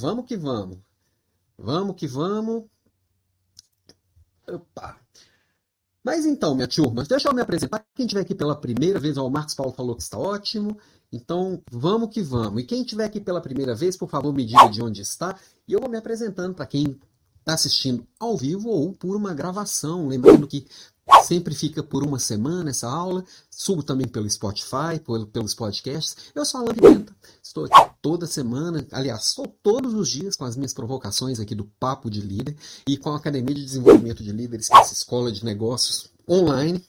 Vamos que vamos. Vamos que vamos. Opa. Mas então, minha turma, deixa eu me apresentar. Quem estiver aqui pela primeira vez, ó, o Marcos Paulo falou que está ótimo. Então, vamos que vamos. E quem estiver aqui pela primeira vez, por favor, me diga de onde está. E eu vou me apresentando para quem está assistindo ao vivo ou por uma gravação. Lembrando que sempre fica por uma semana essa aula. Subo também pelo Spotify, pelos podcasts. Eu sou Alan Pimenta. Estou aqui toda semana, aliás, estou todos os dias com as minhas provocações aqui do Papo de Líder e com a Academia de Desenvolvimento de Líderes, que é essa escola de negócios online.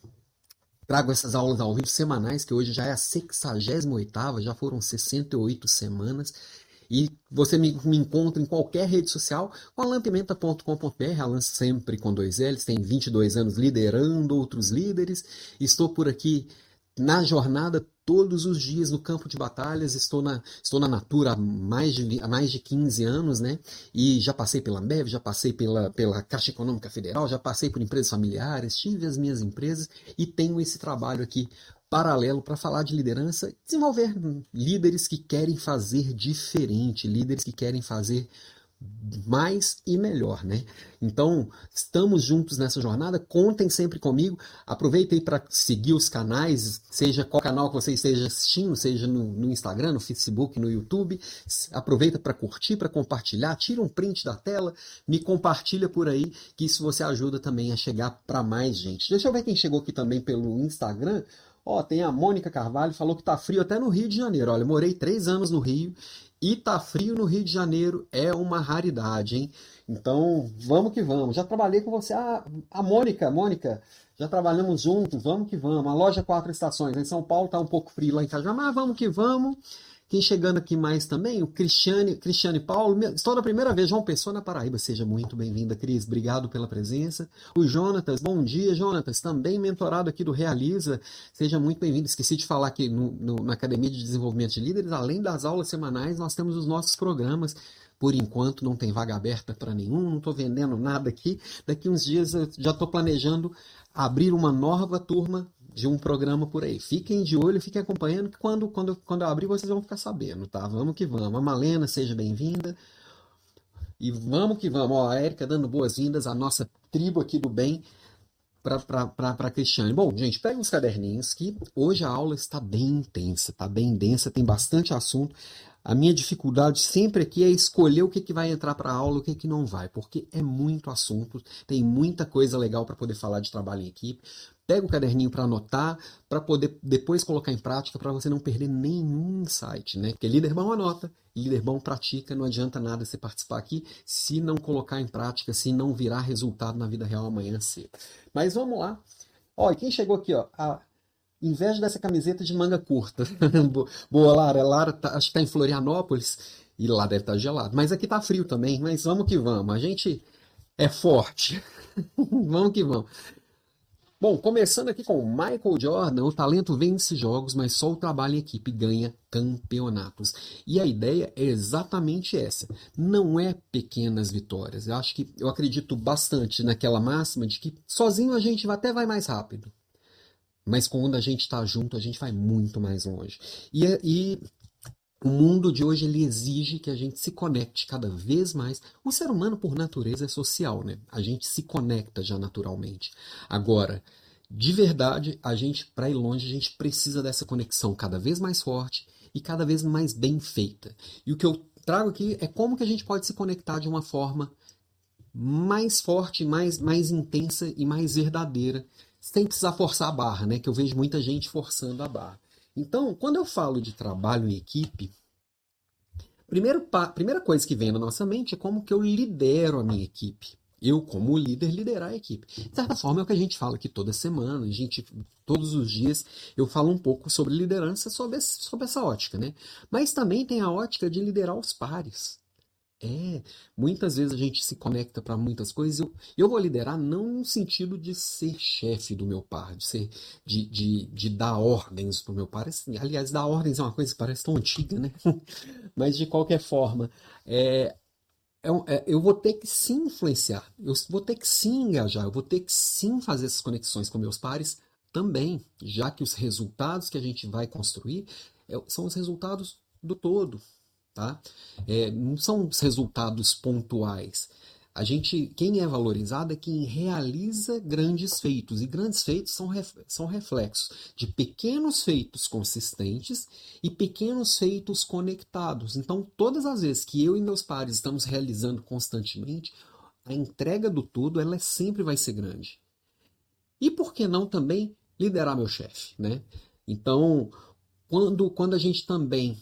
Trago essas aulas ao vivo semanais, que hoje já é a 68 já foram 68 semanas. E você me, me, encontra em qualquer rede social com alampimenta.com.br, Alan sempre com dois L's, tem 22 anos liderando outros líderes. Estou por aqui na jornada todos os dias no campo de batalhas. Estou na, estou na Natura há mais, de, há mais de 15 anos, né? E já passei pela Ambev, já passei pela, pela Caixa Econômica Federal, já passei por empresas familiares, tive as minhas empresas e tenho esse trabalho aqui paralelo para falar de liderança, desenvolver líderes que querem fazer diferente, líderes que querem fazer mais e melhor, né? Então, estamos juntos nessa jornada, contem sempre comigo. Aproveita aí para seguir os canais, seja qual canal que você esteja assistindo, seja no, no Instagram, no Facebook, no YouTube. Aproveita para curtir, para compartilhar, tira um print da tela, me compartilha por aí, que isso você ajuda também a chegar para mais gente. Deixa eu ver quem chegou aqui também pelo Instagram. Ó, tem a Mônica Carvalho, falou que tá frio até no Rio de Janeiro. Olha, morei três anos no Rio e tá frio no Rio de Janeiro é uma raridade, hein? Então, vamos que vamos. Já trabalhei com você. Ah, a Mônica, Mônica, já trabalhamos juntos, vamos que vamos. A loja Quatro Estações, em São Paulo tá um pouco frio lá em casa, mas vamos que vamos. Quem chegando aqui mais também, o Cristiane, Cristiane Paulo, estou da primeira vez, João Pessoa na Paraíba, seja muito bem-vinda, Cris, obrigado pela presença. O Jonatas, bom dia, Jonatas, também mentorado aqui do Realiza, seja muito bem-vindo. Esqueci de falar que no, no, na Academia de Desenvolvimento de Líderes, além das aulas semanais, nós temos os nossos programas. Por enquanto não tem vaga aberta para nenhum, não estou vendendo nada aqui. Daqui uns dias eu já estou planejando abrir uma nova turma de um programa por aí. Fiquem de olho, fiquem acompanhando, que quando, quando, quando eu abrir vocês vão ficar sabendo, tá? Vamos que vamos. A Malena, seja bem-vinda. E vamos que vamos. Ó, a Érica dando boas-vindas à nossa tribo aqui do bem para Cristiane. Bom, gente, pega os caderninhos que hoje a aula está bem intensa, tá bem densa, tem bastante assunto. A minha dificuldade sempre aqui é escolher o que, que vai entrar para a aula e o que, que não vai, porque é muito assunto, tem muita coisa legal para poder falar de trabalho em equipe. Pega o caderninho para anotar, para poder depois colocar em prática, para você não perder nenhum insight, né? Porque líder bom anota, líder bom pratica, não adianta nada você participar aqui se não colocar em prática, se não virar resultado na vida real amanhã cedo. Mas vamos lá. E quem chegou aqui, ó, a inveja dessa camiseta de manga curta. Boa, Lara. Lara tá, acho que está em Florianópolis e lá deve estar tá gelado. Mas aqui tá frio também, mas vamos que vamos. A gente é forte. vamos que vamos. Bom, começando aqui com Michael Jordan, o talento vence jogos, mas só o trabalho em equipe ganha campeonatos. E a ideia é exatamente essa. Não é pequenas vitórias. Eu acho que eu acredito bastante naquela máxima de que sozinho a gente até vai mais rápido. Mas quando a gente está junto, a gente vai muito mais longe. E, e o mundo de hoje ele exige que a gente se conecte cada vez mais. O ser humano, por natureza, é social, né? A gente se conecta já naturalmente. Agora, de verdade, a gente, para ir longe, a gente precisa dessa conexão cada vez mais forte e cada vez mais bem feita. E o que eu trago aqui é como que a gente pode se conectar de uma forma mais forte, mais, mais intensa e mais verdadeira, sem precisar forçar a barra, né? Que eu vejo muita gente forçando a barra. Então, quando eu falo de trabalho em equipe, primeiro, primeira coisa que vem na nossa mente é como que eu lidero a minha equipe. Eu, como líder, liderar a equipe. De certa forma, é o que a gente fala aqui toda semana. A gente, todos os dias, eu falo um pouco sobre liderança, sobre essa ótica, né? Mas também tem a ótica de liderar os pares. É, muitas vezes a gente se conecta para muitas coisas. Eu, eu vou liderar não no sentido de ser chefe do meu par, de ser de, de, de dar ordens para o meu par. Assim, aliás, dar ordens é uma coisa que parece tão antiga, né? Mas de qualquer forma, é, é, é, eu vou ter que sim influenciar, eu vou ter que sim engajar, eu vou ter que sim fazer essas conexões com meus pares também, já que os resultados que a gente vai construir é, são os resultados do todo, tá? É, não são resultados pontuais. A gente, quem é valorizado é quem realiza grandes feitos, e grandes feitos são, ref, são reflexos de pequenos feitos consistentes e pequenos feitos conectados. Então, todas as vezes que eu e meus pares estamos realizando constantemente, a entrega do todo ela sempre vai ser grande. E por que não também liderar meu chefe, né? Então, quando, quando a gente também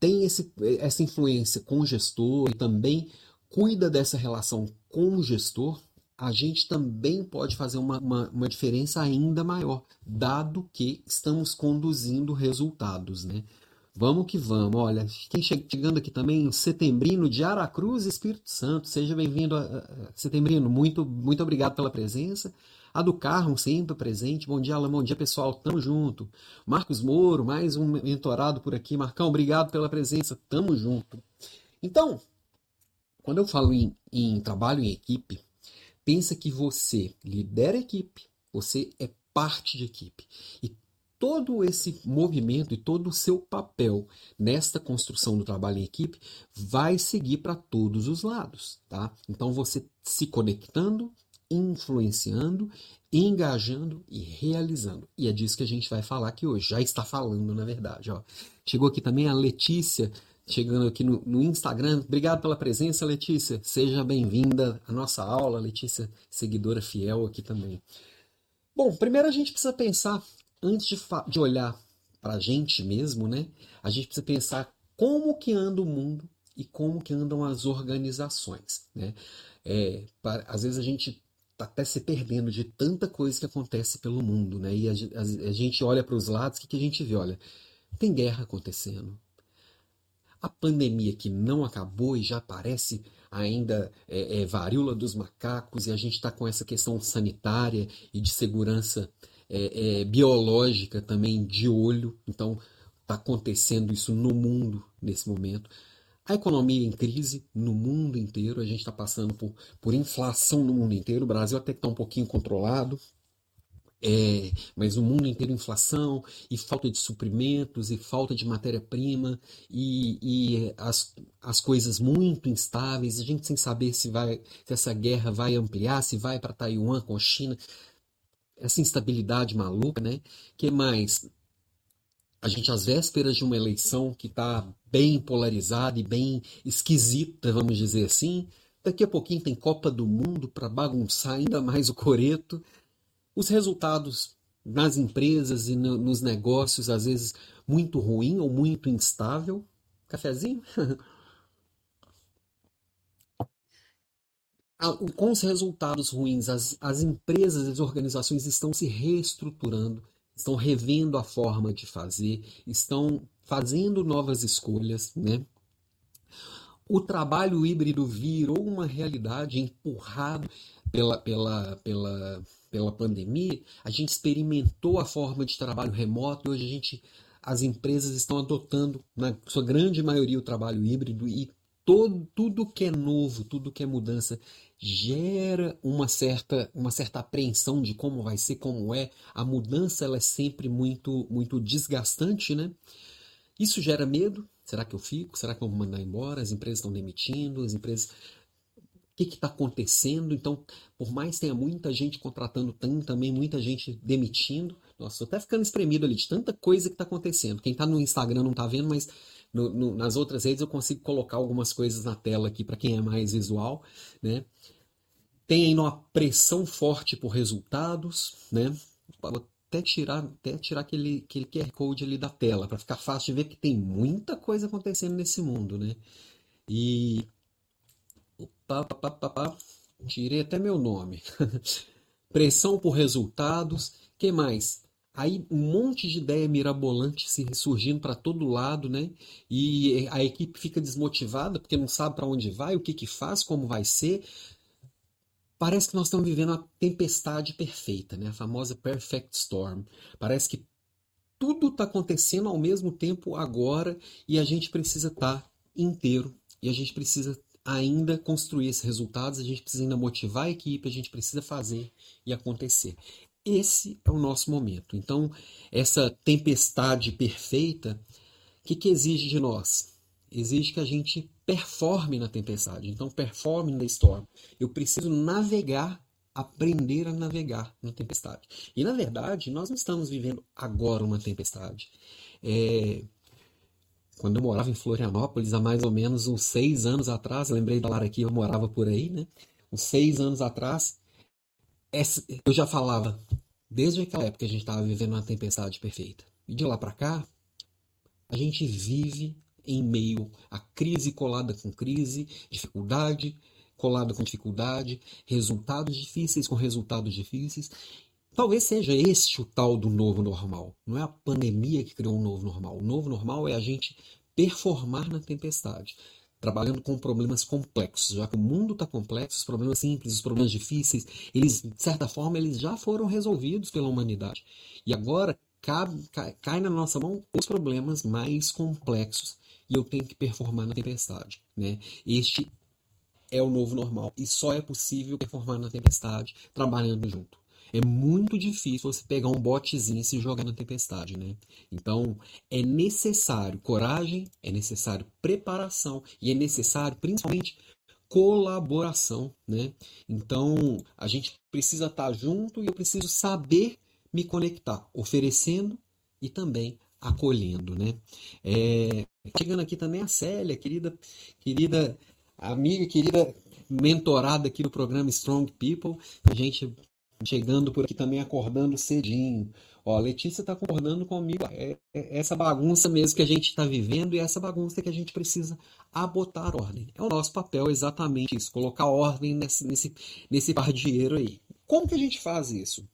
tem esse, essa influência com o gestor e também cuida dessa relação com o gestor, a gente também pode fazer uma, uma, uma, diferença ainda maior, dado que estamos conduzindo resultados, né? Vamos que vamos. Olha, quem chegando aqui também, Setembrino de Aracruz, Espírito Santo. Seja bem-vindo, Setembrino. Muito, muito obrigado pela presença. A do Carmo, sempre presente. Bom dia, Alan. Bom dia, pessoal. Tamo junto. Marcos Moro, mais um mentorado por aqui. Marcão, obrigado pela presença. Tamo junto. Então, quando eu falo em, em trabalho em equipe, pensa que você lidera a equipe, você é parte de equipe. E todo esse movimento e todo o seu papel nesta construção do trabalho em equipe vai seguir para todos os lados, tá? Então você se conectando, influenciando, engajando e realizando. E é disso que a gente vai falar aqui hoje. Já está falando, na verdade. Ó. Chegou aqui também a Letícia chegando aqui no, no, Instagram. Obrigado pela presença, Letícia. Seja bem-vinda à nossa aula, Letícia, seguidora fiel aqui também. Bom, primeiro a gente precisa pensar, antes de, de olhar para a gente mesmo, né? A gente precisa pensar como que anda o mundo e como que andam as organizações, né? É, para, às vezes a gente está até se perdendo de tanta coisa que acontece pelo mundo, né? E a, a, a gente olha para os lados, o que, que a gente vê? Olha, tem guerra acontecendo, a pandemia que não acabou e já aparece ainda é, é, varíola dos macacos e a gente está com essa questão sanitária e de segurança é, é biológica também de olho. Então está acontecendo isso no mundo nesse momento. A economia em crise no mundo inteiro, a gente está passando por, por inflação no mundo inteiro. O Brasil até está um pouquinho controlado, é, mas o mundo inteiro inflação e falta de suprimentos e falta de matéria-prima e, e, as, as coisas muito instáveis, a gente sem saber se vai se essa guerra vai ampliar, se vai para Taiwan com a China, essa instabilidade maluca, né? Que mais? A gente às vésperas de uma eleição que está bem polarizada e bem esquisita, vamos dizer assim. Daqui a pouquinho tem Copa do Mundo para bagunçar ainda mais o coreto. Os resultados nas empresas e no, nos negócios, às vezes, muito ruim ou muito instável. Cafezinho? Com os resultados ruins, as, as empresas e as organizações estão se reestruturando, estão revendo a forma de fazer, estão fazendo novas escolhas, né? O trabalho híbrido virou uma realidade empurrado pela, pela, pela pela pandemia, a gente experimentou a forma de trabalho remoto e hoje a gente, as empresas estão adotando, na sua grande maioria, o trabalho híbrido e todo, tudo que é novo, tudo que é mudança gera uma certa, uma certa apreensão de como vai ser, como é. A mudança ela é sempre muito, muito desgastante, né? Isso gera medo. Será que eu fico? Será que eu vou mandar embora? As empresas estão demitindo, as empresas que está acontecendo. Então, por mais que tenha muita gente contratando, tem também muita gente demitindo. Nossa, estou até ficando espremido ali de tanta coisa que está acontecendo. Quem está no Instagram não está vendo, mas no, no, nas outras redes eu consigo colocar algumas coisas na tela aqui para quem é mais visual. Né? Tem aí uma pressão forte por resultados. Né? Vou até tirar, até tirar aquele, aquele QR Code ali da tela, para ficar fácil de ver que tem muita coisa acontecendo nesse mundo. Né? E Pá, pá, pá, pá, Tirei até meu nome. Pressão por resultados. que mais? Aí um monte de ideia mirabolante se surgindo para todo lado, né? E a equipe fica desmotivada porque não sabe para onde vai, o que, que faz, como vai ser. Parece que nós estamos vivendo a tempestade perfeita, né? A famosa perfect storm. Parece que tudo está acontecendo ao mesmo tempo agora e a gente precisa estar tá inteiro e a gente precisa ainda construir esses resultados, a gente precisa ainda motivar a equipe, a gente precisa fazer e acontecer. Esse é o nosso momento. Então, essa tempestade perfeita, o que, que exige de nós? exige que a gente performe na tempestade. Então, performe na storm. Eu preciso navegar, aprender a navegar na tempestade. E, na verdade, nós não estamos vivendo agora uma tempestade. É... Quando eu morava em Florianópolis, há mais ou menos uns seis anos atrás, lembrei da Lara aqui, eu morava por aí, né? Uns seis anos atrás, eu já falava, desde aquela época a gente estava vivendo uma tempestade perfeita. E de lá para cá, a gente vive em meio a crise colada com crise, dificuldade colada com dificuldade, resultados difíceis com resultados difíceis. Talvez seja este o tal do novo normal. Não é a pandemia que criou um novo normal. O novo normal é a gente performar na tempestade, trabalhando com problemas complexos. Já que o mundo está complexo, os problemas simples, os problemas difíceis, eles, de certa forma, eles já foram resolvidos pela humanidade. E agora cai, cai, cai na nossa mão os problemas mais complexos e eu tenho que performar na tempestade. Né? Este é o novo normal e só é possível performar na tempestade trabalhando junto. É muito difícil você pegar um botezinho e se jogar na tempestade, né? Então, é necessário coragem, é necessário preparação e é necessário, principalmente, colaboração, né? Então, a gente precisa estar junto e eu preciso saber me conectar, oferecendo e também acolhendo, né? É, chegando aqui também a Célia, querida, querida amiga, querida mentorada aqui do programa Strong People, gente chegando por aqui também acordando cedinho. Ó, a Letícia está concordando comigo. É, é, essa bagunça mesmo que a gente está vivendo e essa bagunça que a gente precisa abotar ordem. É o nosso papel exatamente isso, colocar ordem nesse, nesse, nesse par de dinheiro aí. Como que a gente faz isso?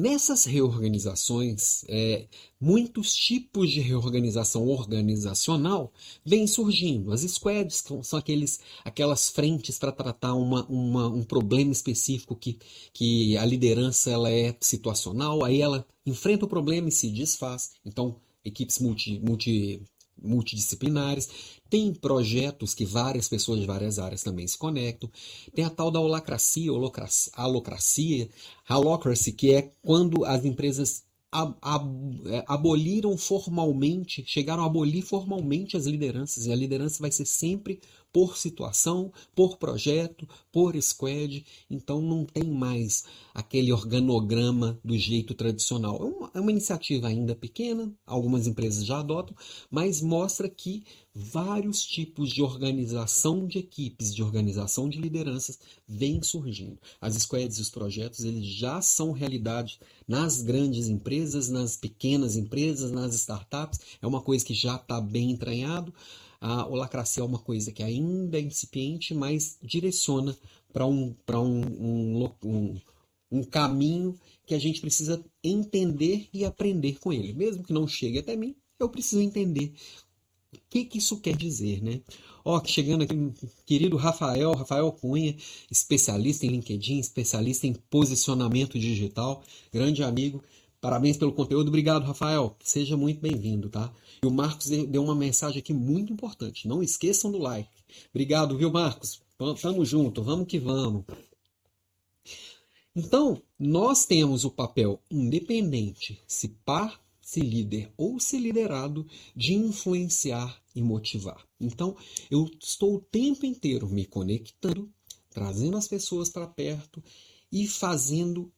Nessas reorganizações, é, muitos tipos de reorganização organizacional vêm surgindo. As squads são aqueles, aquelas frentes para tratar uma, uma, um problema específico que, que a liderança ela é situacional, aí ela enfrenta o problema e se desfaz. Então, equipes multi, multi multidisciplinares, tem projetos que várias pessoas de várias áreas também se conectam, tem a tal da holacracia, holocracia, alocracia, holocracy, que é quando as empresas é, aboliram formalmente, chegaram a abolir formalmente as lideranças, e a liderança vai ser sempre por situação, por projeto, por squad, então não tem mais aquele organograma do jeito tradicional. É uma, é uma iniciativa ainda pequena, algumas empresas já adotam, mas mostra que vários tipos de organização de equipes, de organização de lideranças vêm surgindo. As squads e os projetos eles já são realidade nas grandes empresas, nas pequenas empresas, nas startups. É uma coisa que já está bem entranhado. A holacracia é uma coisa que ainda é incipiente, mas direciona para um, um, um, um, um caminho que a gente precisa entender e aprender com ele. Mesmo que não chegue até mim, eu preciso entender o que, que isso quer dizer, né? Ó, chegando aqui, querido Rafael, Rafael Cunha, especialista em LinkedIn, especialista em posicionamento digital, grande amigo. Parabéns pelo conteúdo. Obrigado, Rafael. Seja muito bem-vindo, tá? E o Marcos deu uma mensagem aqui muito importante. Não esqueçam do like. Obrigado, viu, Marcos? Tamo junto, vamos que vamos. Então, nós temos o papel independente, se par, se líder ou se liderado, de influenciar e motivar. Então, eu estou o tempo inteiro me conectando, trazendo as pessoas para perto e fazendo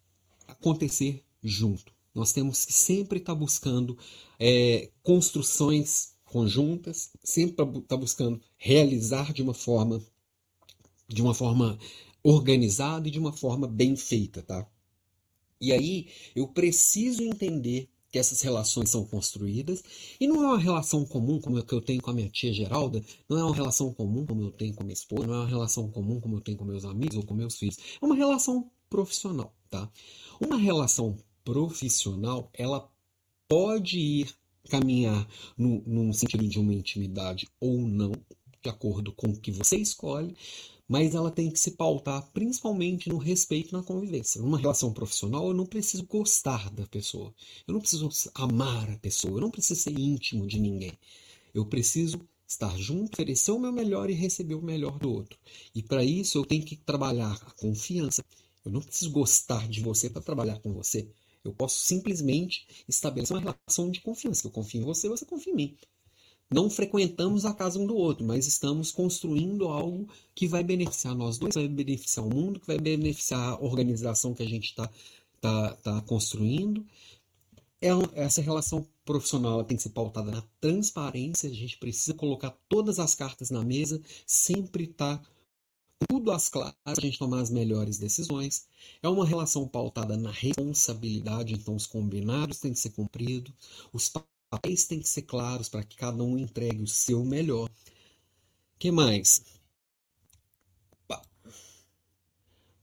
acontecer junto. Nós temos que sempre estar tá buscando é, construções conjuntas, sempre estar tá buscando realizar de uma forma de uma forma organizada e de uma forma bem feita, tá? E aí eu preciso entender que essas relações são construídas e não é uma relação comum como a que eu tenho com a minha tia Geralda, não é uma relação comum como eu tenho com a minha esposa, não é uma relação comum como eu tenho com meus amigos ou com meus filhos, é uma relação profissional, tá? Uma relação profissional, ela pode ir caminhar no, num sentido de uma intimidade ou não, de acordo com o que você escolhe, mas ela tem que se pautar principalmente no respeito na convivência. Numa relação profissional, eu não preciso gostar da pessoa, eu não preciso amar a pessoa, eu não preciso ser íntimo de ninguém. Eu preciso estar junto, oferecer o meu melhor e receber o melhor do outro. E para isso eu tenho que trabalhar a confiança. Eu não preciso gostar de você para trabalhar com você. Eu posso simplesmente estabelecer uma relação de confiança. Eu confio em você, você confia em mim. não frequentamos a casa um do outro, mas estamos construindo algo que vai beneficiar nós dois, vai beneficiar o mundo, que vai beneficiar a organização que a gente está tá, tá construindo. É, essa relação profissional tem que ser pautada na transparência, a gente precisa colocar todas as cartas na mesa, sempre estar tá tudo às claras para a gente tomar as melhores decisões. É uma relação pautada na responsabilidade, então os combinados têm que ser cumpridos, os papéis têm que ser claros para que cada um entregue o seu melhor. que mais?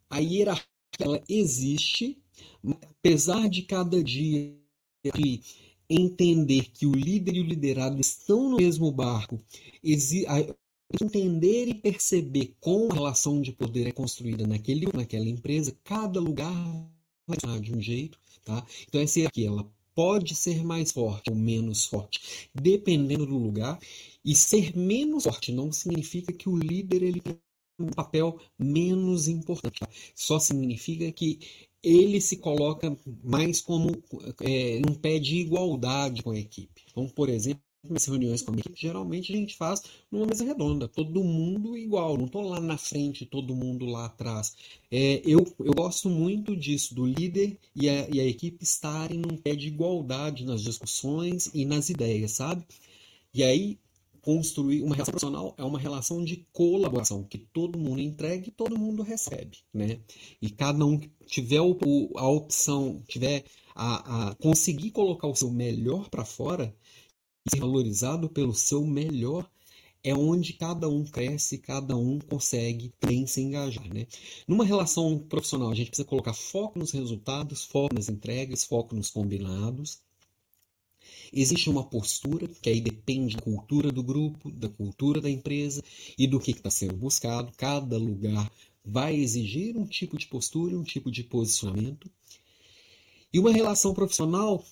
A hierarquia ela existe, apesar de cada dia entender que o líder e o liderado estão no mesmo barco, entender e perceber como a relação de poder é construída naquele, naquela empresa, cada lugar vai funcionar de um jeito, tá? Então essa aqui, ela pode ser mais forte ou menos forte, dependendo do lugar, e ser menos forte não significa que o líder ele tem um papel menos importante. Tá? Só significa que ele se coloca mais como é, um pé de igualdade com a equipe. Então, por exemplo, nas reuniões com a equipe, geralmente a gente faz numa mesa redonda, todo mundo igual, não estou lá na frente, todo mundo lá atrás. É, eu, eu gosto muito disso, do líder e a, e a equipe estarem num pé de igualdade nas discussões e nas ideias, sabe? E aí, construir uma relação profissional é uma relação de colaboração, que todo mundo entrega e todo mundo recebe, né? E cada um tiver a opção, tiver a, a conseguir colocar o seu melhor para fora, ser valorizado pelo seu melhor é onde cada um cresce, cada um consegue bem se engajar. Né? Numa relação profissional, a gente precisa colocar foco nos resultados, foco nas entregas, foco nos combinados. Existe uma postura, que aí depende da cultura do grupo, da cultura da empresa e do que está sendo buscado. Cada lugar vai exigir um tipo de postura, um tipo de posicionamento. E uma relação profissional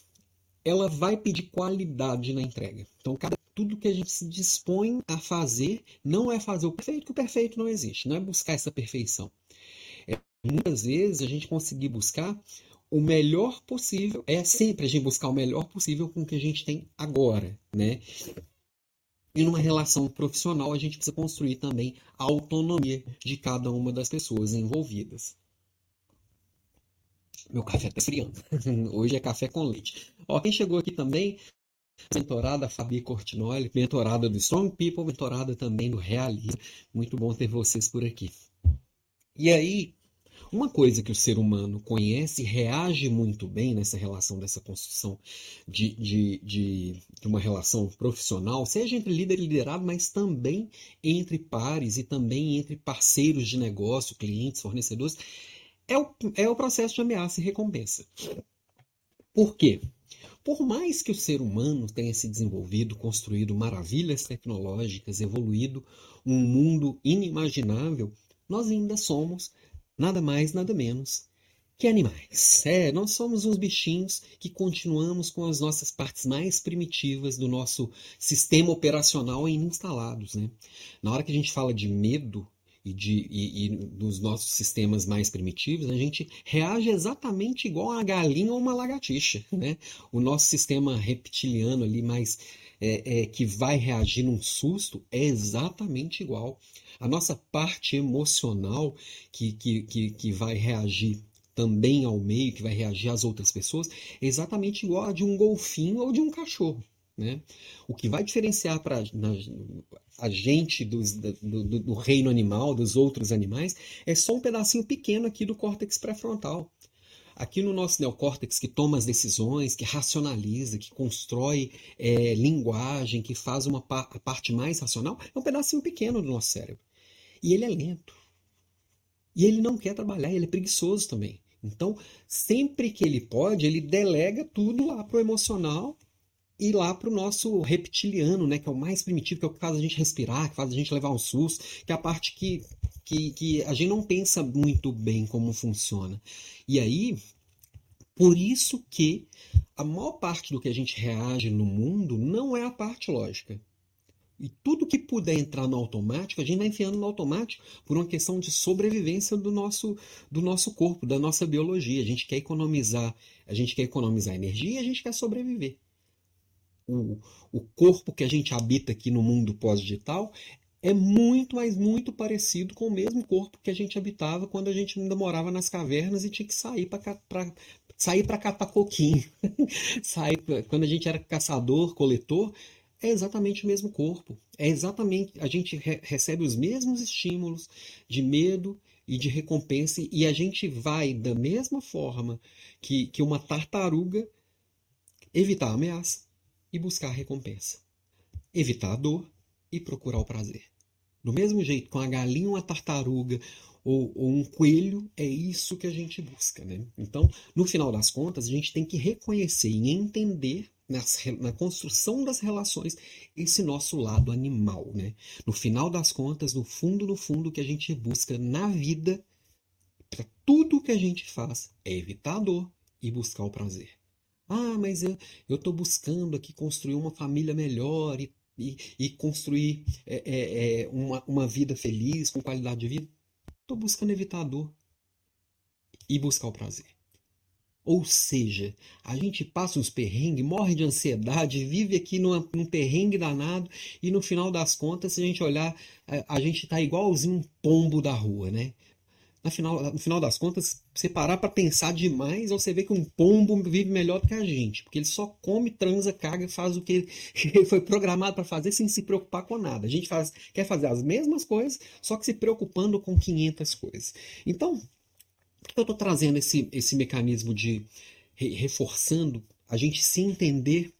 ela vai pedir qualidade na entrega. Então, cada, tudo que a gente se dispõe a fazer não é fazer o perfeito, que o perfeito não existe, não é buscar essa perfeição. É, muitas vezes a gente conseguir buscar o melhor possível, é sempre a gente buscar o melhor possível com o que a gente tem agora, né? E numa relação profissional, a gente precisa construir também a autonomia de cada uma das pessoas envolvidas. Meu café tá esfriando. Hoje é café com leite. Ó, quem chegou aqui também, mentorada Fabi Cortinoli, mentorada do Strong People, mentorada também do Realiza. Muito bom ter vocês por aqui. E aí, uma coisa que o ser humano conhece e reage muito bem nessa relação, dessa construção de, de, de, de, uma relação profissional, seja entre líder e liderado, mas também entre pares e também entre parceiros de negócio, clientes, fornecedores, é o, é o processo de ameaça e recompensa. Por quê? Por mais que o ser humano tenha se desenvolvido, construído maravilhas tecnológicas, evoluído um mundo inimaginável, nós ainda somos nada mais, nada menos que animais. É, nós somos uns bichinhos que continuamos com as nossas partes mais primitivas do nosso sistema operacional ainda instalados. Né? Na hora que a gente fala de medo, e, de, e, e dos nossos sistemas mais primitivos, a gente reage exatamente igual a galinha ou uma lagartixa. Né? O nosso sistema reptiliano ali mais é, é, que vai reagir num susto é exatamente igual. A nossa parte emocional que, que, que, que vai reagir também ao meio, que vai reagir às outras pessoas, é exatamente igual a de um golfinho ou de um cachorro. Né? O que vai diferenciar para a gente dos, do, do, do, reino animal, dos outros animais, é só um pedacinho pequeno aqui do córtex pré-frontal. Aqui no nosso neocórtex, que toma as decisões, que racionaliza, que constrói é, linguagem, que faz uma pa a parte mais racional, é um pedacinho pequeno do nosso cérebro. E ele é lento. E ele não quer trabalhar, ele é preguiçoso também. Então, sempre que ele pode, ele delega tudo lá para o emocional e lá para o nosso reptiliano, né, que é o mais primitivo, que é o que faz a gente respirar, que faz a gente levar um susto, que é a parte que, que, que a gente não pensa muito bem como funciona. E aí, por isso que a maior parte do que a gente reage no mundo não é a parte lógica. E tudo que puder entrar no automático, a gente vai enfiando no automático por uma questão de sobrevivência do nosso, do nosso corpo, da nossa biologia. A gente quer economizar, a gente quer economizar energia e a gente quer sobreviver. O, o corpo que a gente habita aqui no mundo pós-digital é muito, mas muito parecido com o mesmo corpo que a gente habitava quando a gente ainda morava nas cavernas e tinha que sair para sair para catar coquinho. sair quando a gente era caçador, coletor, é exatamente o mesmo corpo. É exatamente a gente re recebe os mesmos estímulos de medo e de recompensa e a gente vai da mesma forma que, que uma tartaruga evitar a ameaça e buscar recompensa. Evitar a dor e procurar o prazer. Do mesmo jeito, com a galinha, uma tartaruga ou, ou, um coelho, é isso que a gente busca. Né? Então, no final das contas, a gente tem que reconhecer e entender nas, na construção das relações esse nosso lado animal. Né? No final das contas, no fundo, no fundo, o que a gente busca na vida, para tudo que a gente faz, é evitar a dor e buscar o prazer. Ah, mas eu estou buscando aqui construir uma família melhor e e, e construir é, é, é, uma, uma vida feliz, com qualidade de vida. Estou buscando evitar a dor e buscar o prazer. Ou seja, a gente passa uns perrengues, morre de ansiedade, vive aqui numa, num perrengue danado e no final das contas, se a gente olhar, a, a gente está igualzinho um pombo da rua, né? No final, no final das contas, você parar para pensar demais, você vê que um pombo vive melhor do que a gente, porque ele só come, transa, caga, faz o que ele foi programado para fazer sem se preocupar com nada. A gente faz, quer fazer as mesmas coisas, só que se preocupando com 500 coisas. Então, por que eu estou trazendo esse, esse mecanismo de reforçando a gente se entender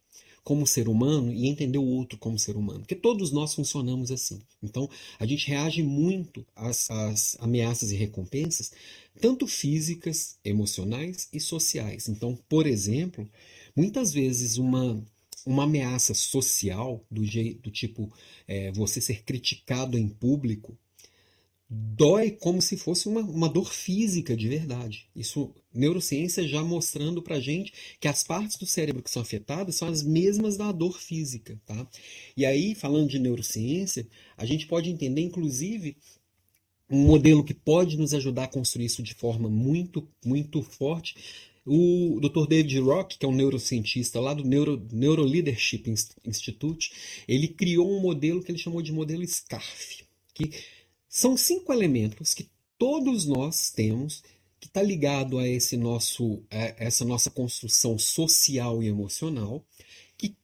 como ser humano e entender o outro como ser humano. Porque todos nós funcionamos assim. Então, a gente reage muito às, às ameaças e recompensas, tanto físicas, emocionais e sociais. Então, por exemplo, muitas vezes uma, uma ameaça social, do, jeito, do tipo é, você ser criticado em público, dói como se fosse uma, uma dor física de verdade. Isso, neurociência já mostrando para gente que as partes do cérebro que são afetadas são as mesmas da dor física, tá? E aí, falando de neurociência, a gente pode entender, inclusive, um modelo que pode nos ajudar a construir isso de forma muito, muito forte. O Dr. David Rock, que é um neurocientista lá do Neuro, Neuroleadership Institute, ele criou um modelo que ele chamou de modelo SCARF, que são cinco elementos que todos nós temos que está ligado a esse nosso, a essa nossa construção social e emocional, que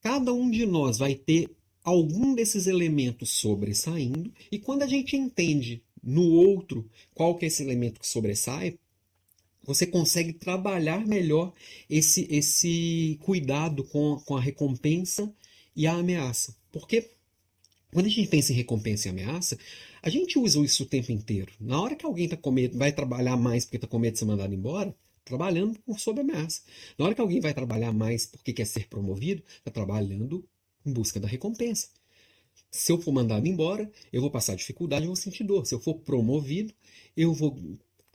cada um de nós vai ter algum desses elementos sobressaindo, e quando a gente entende no outro qual que é esse elemento que sobressai, você consegue trabalhar melhor esse, esse cuidado com, com a recompensa e a ameaça. Porque quando a gente pensa em recompensa e ameaça, a gente usa isso o tempo inteiro. Na hora que alguém tá com medo, vai trabalhar mais porque está com medo de ser mandado embora, trabalhando sob ameaça. Na hora que alguém vai trabalhar mais porque quer ser promovido, está trabalhando em busca da recompensa. Se eu for mandado embora, eu vou passar dificuldade, eu vou sentir dor. Se eu for promovido, eu vou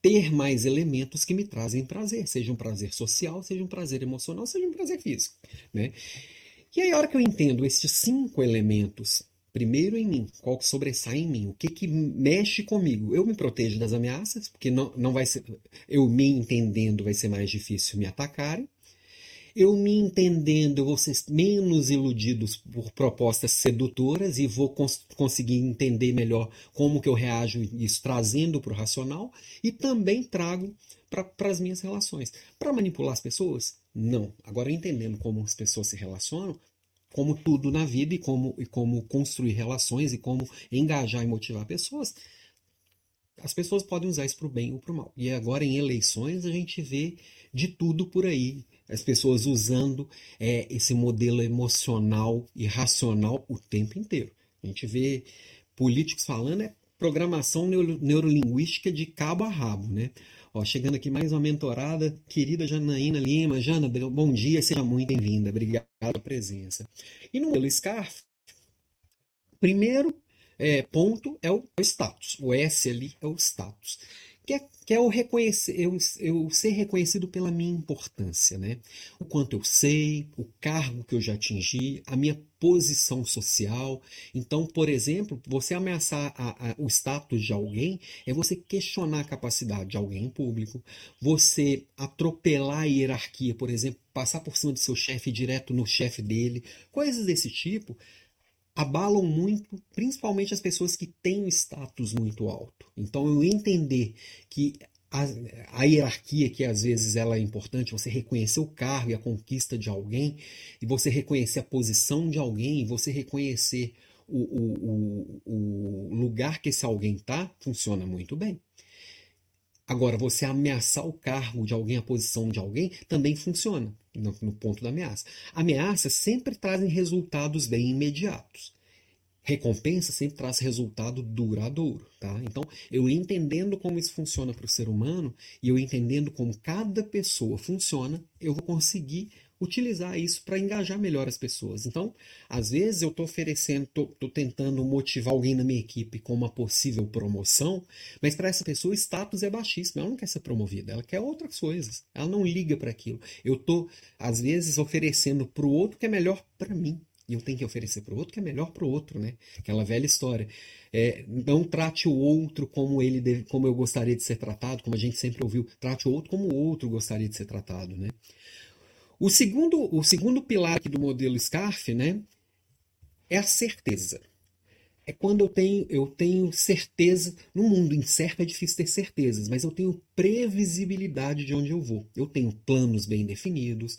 ter mais elementos que me trazem prazer, seja um prazer social, seja um prazer emocional, seja um prazer físico. Né? E aí, a hora que eu entendo esses cinco elementos primeiro em mim, qual que sobressai em mim, o que que mexe comigo. Eu me protejo das ameaças, porque não, não vai ser, eu me entendendo vai ser mais difícil me atacarem. Eu me entendendo, eu vou ser menos iludido por propostas sedutoras e vou cons conseguir entender melhor como que eu reajo isso, trazendo para o racional e também trago para as minhas relações. Para manipular as pessoas? Não. Agora, entendendo como as pessoas se relacionam, como tudo na vida e como, e como construir relações e como engajar e motivar pessoas, as pessoas podem usar isso para o bem ou para o mal. E agora em eleições a gente vê de tudo por aí. As pessoas usando é, esse modelo emocional e racional o tempo inteiro. A gente vê políticos falando é programação neuro, neurolinguística de cabo a rabo, né? Ó, chegando aqui mais uma mentorada, querida Janaína Lima. Jana, bom dia, seja muito bem-vinda. Obrigado pela presença. E no modelo SCARF, primeiro é, ponto é o status. O S ali é o status. Que é, que é o reconhecer, eu, eu ser reconhecido pela minha importância, né? O quanto eu sei, o cargo que eu já atingi, a minha posição social. Então, por exemplo, você ameaçar a, a, o status de alguém é você questionar a capacidade de alguém em público, você atropelar a hierarquia, por exemplo, passar por cima do seu chefe direto no chefe dele, coisas desse tipo abalam muito, principalmente as pessoas que têm um status muito alto. Então, eu entender que a, a, hierarquia, que às vezes ela é importante, você reconhecer o cargo e a conquista de alguém, e você reconhecer a posição de alguém, e você reconhecer o, o, o, o lugar que esse alguém está, funciona muito bem. Agora, você ameaçar o cargo de alguém, a posição de alguém, também funciona no, no ponto da ameaça. Ameaças sempre trazem resultados bem imediatos. Recompensa sempre traz resultado duradouro, tá? Então, eu entendendo como isso funciona para o ser humano e eu entendendo como cada pessoa funciona, eu vou conseguir utilizar isso para engajar melhor as pessoas. Então, às vezes eu estou oferecendo, estou tentando motivar alguém na minha equipe com uma possível promoção, mas para essa pessoa o status é baixíssimo, ela não quer ser promovida, ela quer outras coisas, ela não liga para aquilo. Eu estou, às vezes, oferecendo para o outro que é melhor para mim. E eu tenho que oferecer para o outro que é melhor para o outro, né? Aquela velha história. É, não trate o outro como ele deve, como eu gostaria de ser tratado, como a gente sempre ouviu. Trate o outro como o outro gostaria de ser tratado, né? O segundo, o segundo pilar aqui do modelo SCARF né, é a certeza. É quando eu tenho, eu tenho certeza. No mundo incerto é difícil ter certezas, mas eu tenho previsibilidade de onde eu vou. Eu tenho planos bem definidos,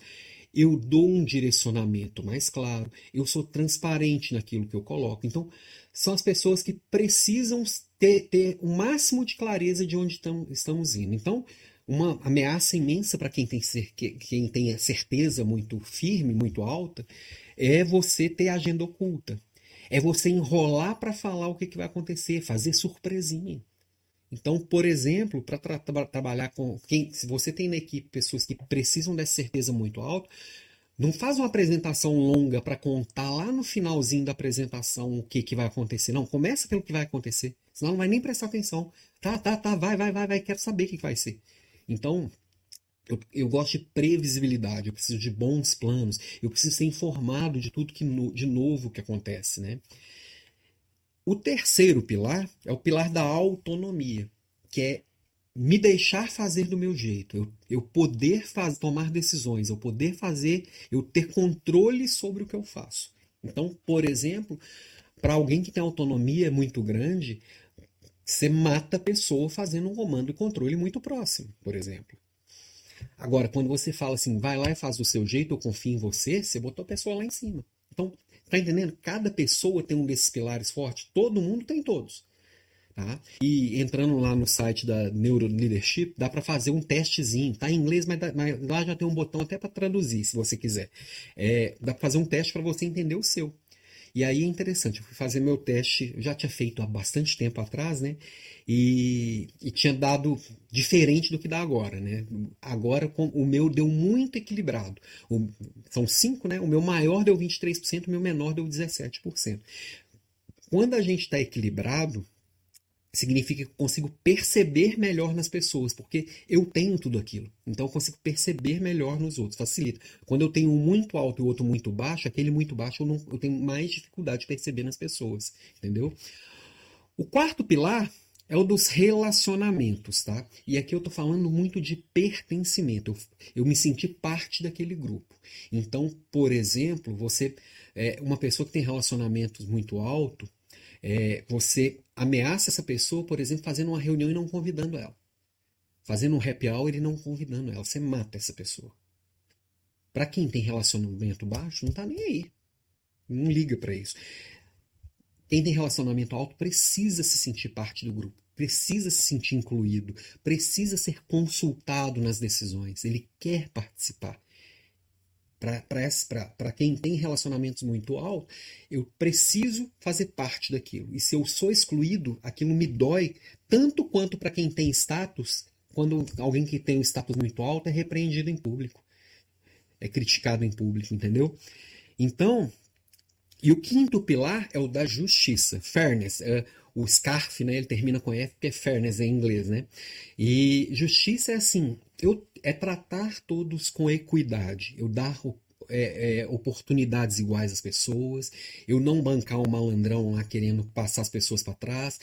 eu dou um direcionamento mais claro, eu sou transparente naquilo que eu coloco. Então, são as pessoas que precisam ter, ter o máximo de clareza de onde tam, estamos indo. Então, uma ameaça imensa para quem tem, quem tem a certeza muito firme, muito alta, é você ter agenda oculta. É você enrolar para falar o que, que vai acontecer, fazer surpresinha. Então, por exemplo, para tra tra trabalhar com quem, se você tem na equipe pessoas que precisam dessa certeza muito alta, não faz uma apresentação longa para contar lá no finalzinho da apresentação o que, que vai acontecer. Não, começa pelo que vai acontecer. Senão não vai nem prestar atenção. Tá, tá, tá, vai, vai, vai, vai, quero saber o que, que vai ser. Então, eu, eu, gosto de previsibilidade, eu preciso de bons planos, eu preciso ser informado de tudo que no, de novo que acontece. Né? O terceiro pilar é o pilar da autonomia, que é me deixar fazer do meu jeito, eu, eu poder faz, tomar decisões, eu poder fazer, eu ter controle sobre o que eu faço. Então, por exemplo, para alguém que tem autonomia muito grande, você mata a pessoa fazendo um comando e controle muito próximo, por exemplo. Agora, quando você fala assim, vai lá e faz do seu jeito, eu confio em você, você botou a pessoa lá em cima. Então, tá entendendo? Cada pessoa tem um desses pilares fortes, todo mundo tem todos. Tá? E entrando lá no site da Neuro Leadership, dá para fazer um testezinho. Tá em inglês, mas, dá, mas, lá já tem um botão até para traduzir, se você quiser. É, dá para fazer um teste para você entender o seu. E aí é interessante, eu fui fazer meu teste, já tinha feito há bastante tempo atrás, né? E, e tinha dado diferente do que dá agora, né? Agora o meu deu muito equilibrado. O, são cinco, né? O meu maior deu 23%, o meu menor deu 17%. Quando a gente está equilibrado, significa que eu consigo perceber melhor nas pessoas, porque eu tenho tudo aquilo. Então eu consigo perceber melhor nos outros, facilita. Quando eu tenho um muito alto e outro muito baixo, aquele muito baixo eu, não, eu tenho mais dificuldade de perceber nas pessoas, entendeu? O quarto pilar é o dos relacionamentos, tá? E aqui eu tô falando muito de pertencimento. Eu, eu me senti parte daquele grupo. Então, por exemplo, você é uma pessoa que tem relacionamentos muito alto, é, você ameaça essa pessoa, por exemplo, fazendo uma reunião e não convidando ela. Fazendo um happy hour e não convidando ela. Você mata essa pessoa. Para quem tem relacionamento baixo, não tá nem aí. Não liga para isso. Quem tem relacionamento alto precisa se sentir parte do grupo, precisa se sentir incluído, precisa ser consultado nas decisões. Ele quer participar para quem tem relacionamentos muito altos, eu preciso fazer parte daquilo. E se eu sou excluído, aquilo me dói tanto quanto para quem tem status, quando alguém que tem um status muito alto é repreendido em público, é criticado em público, entendeu? Então, E o quinto pilar é o da justiça, fairness. É, o SCARF, né, ele termina com F, porque é fairness em inglês, né? E justiça é assim, eu, é tratar todos com equidade, eu dar é, é, oportunidades iguais às pessoas, eu não bancar um malandrão lá querendo passar as pessoas para trás,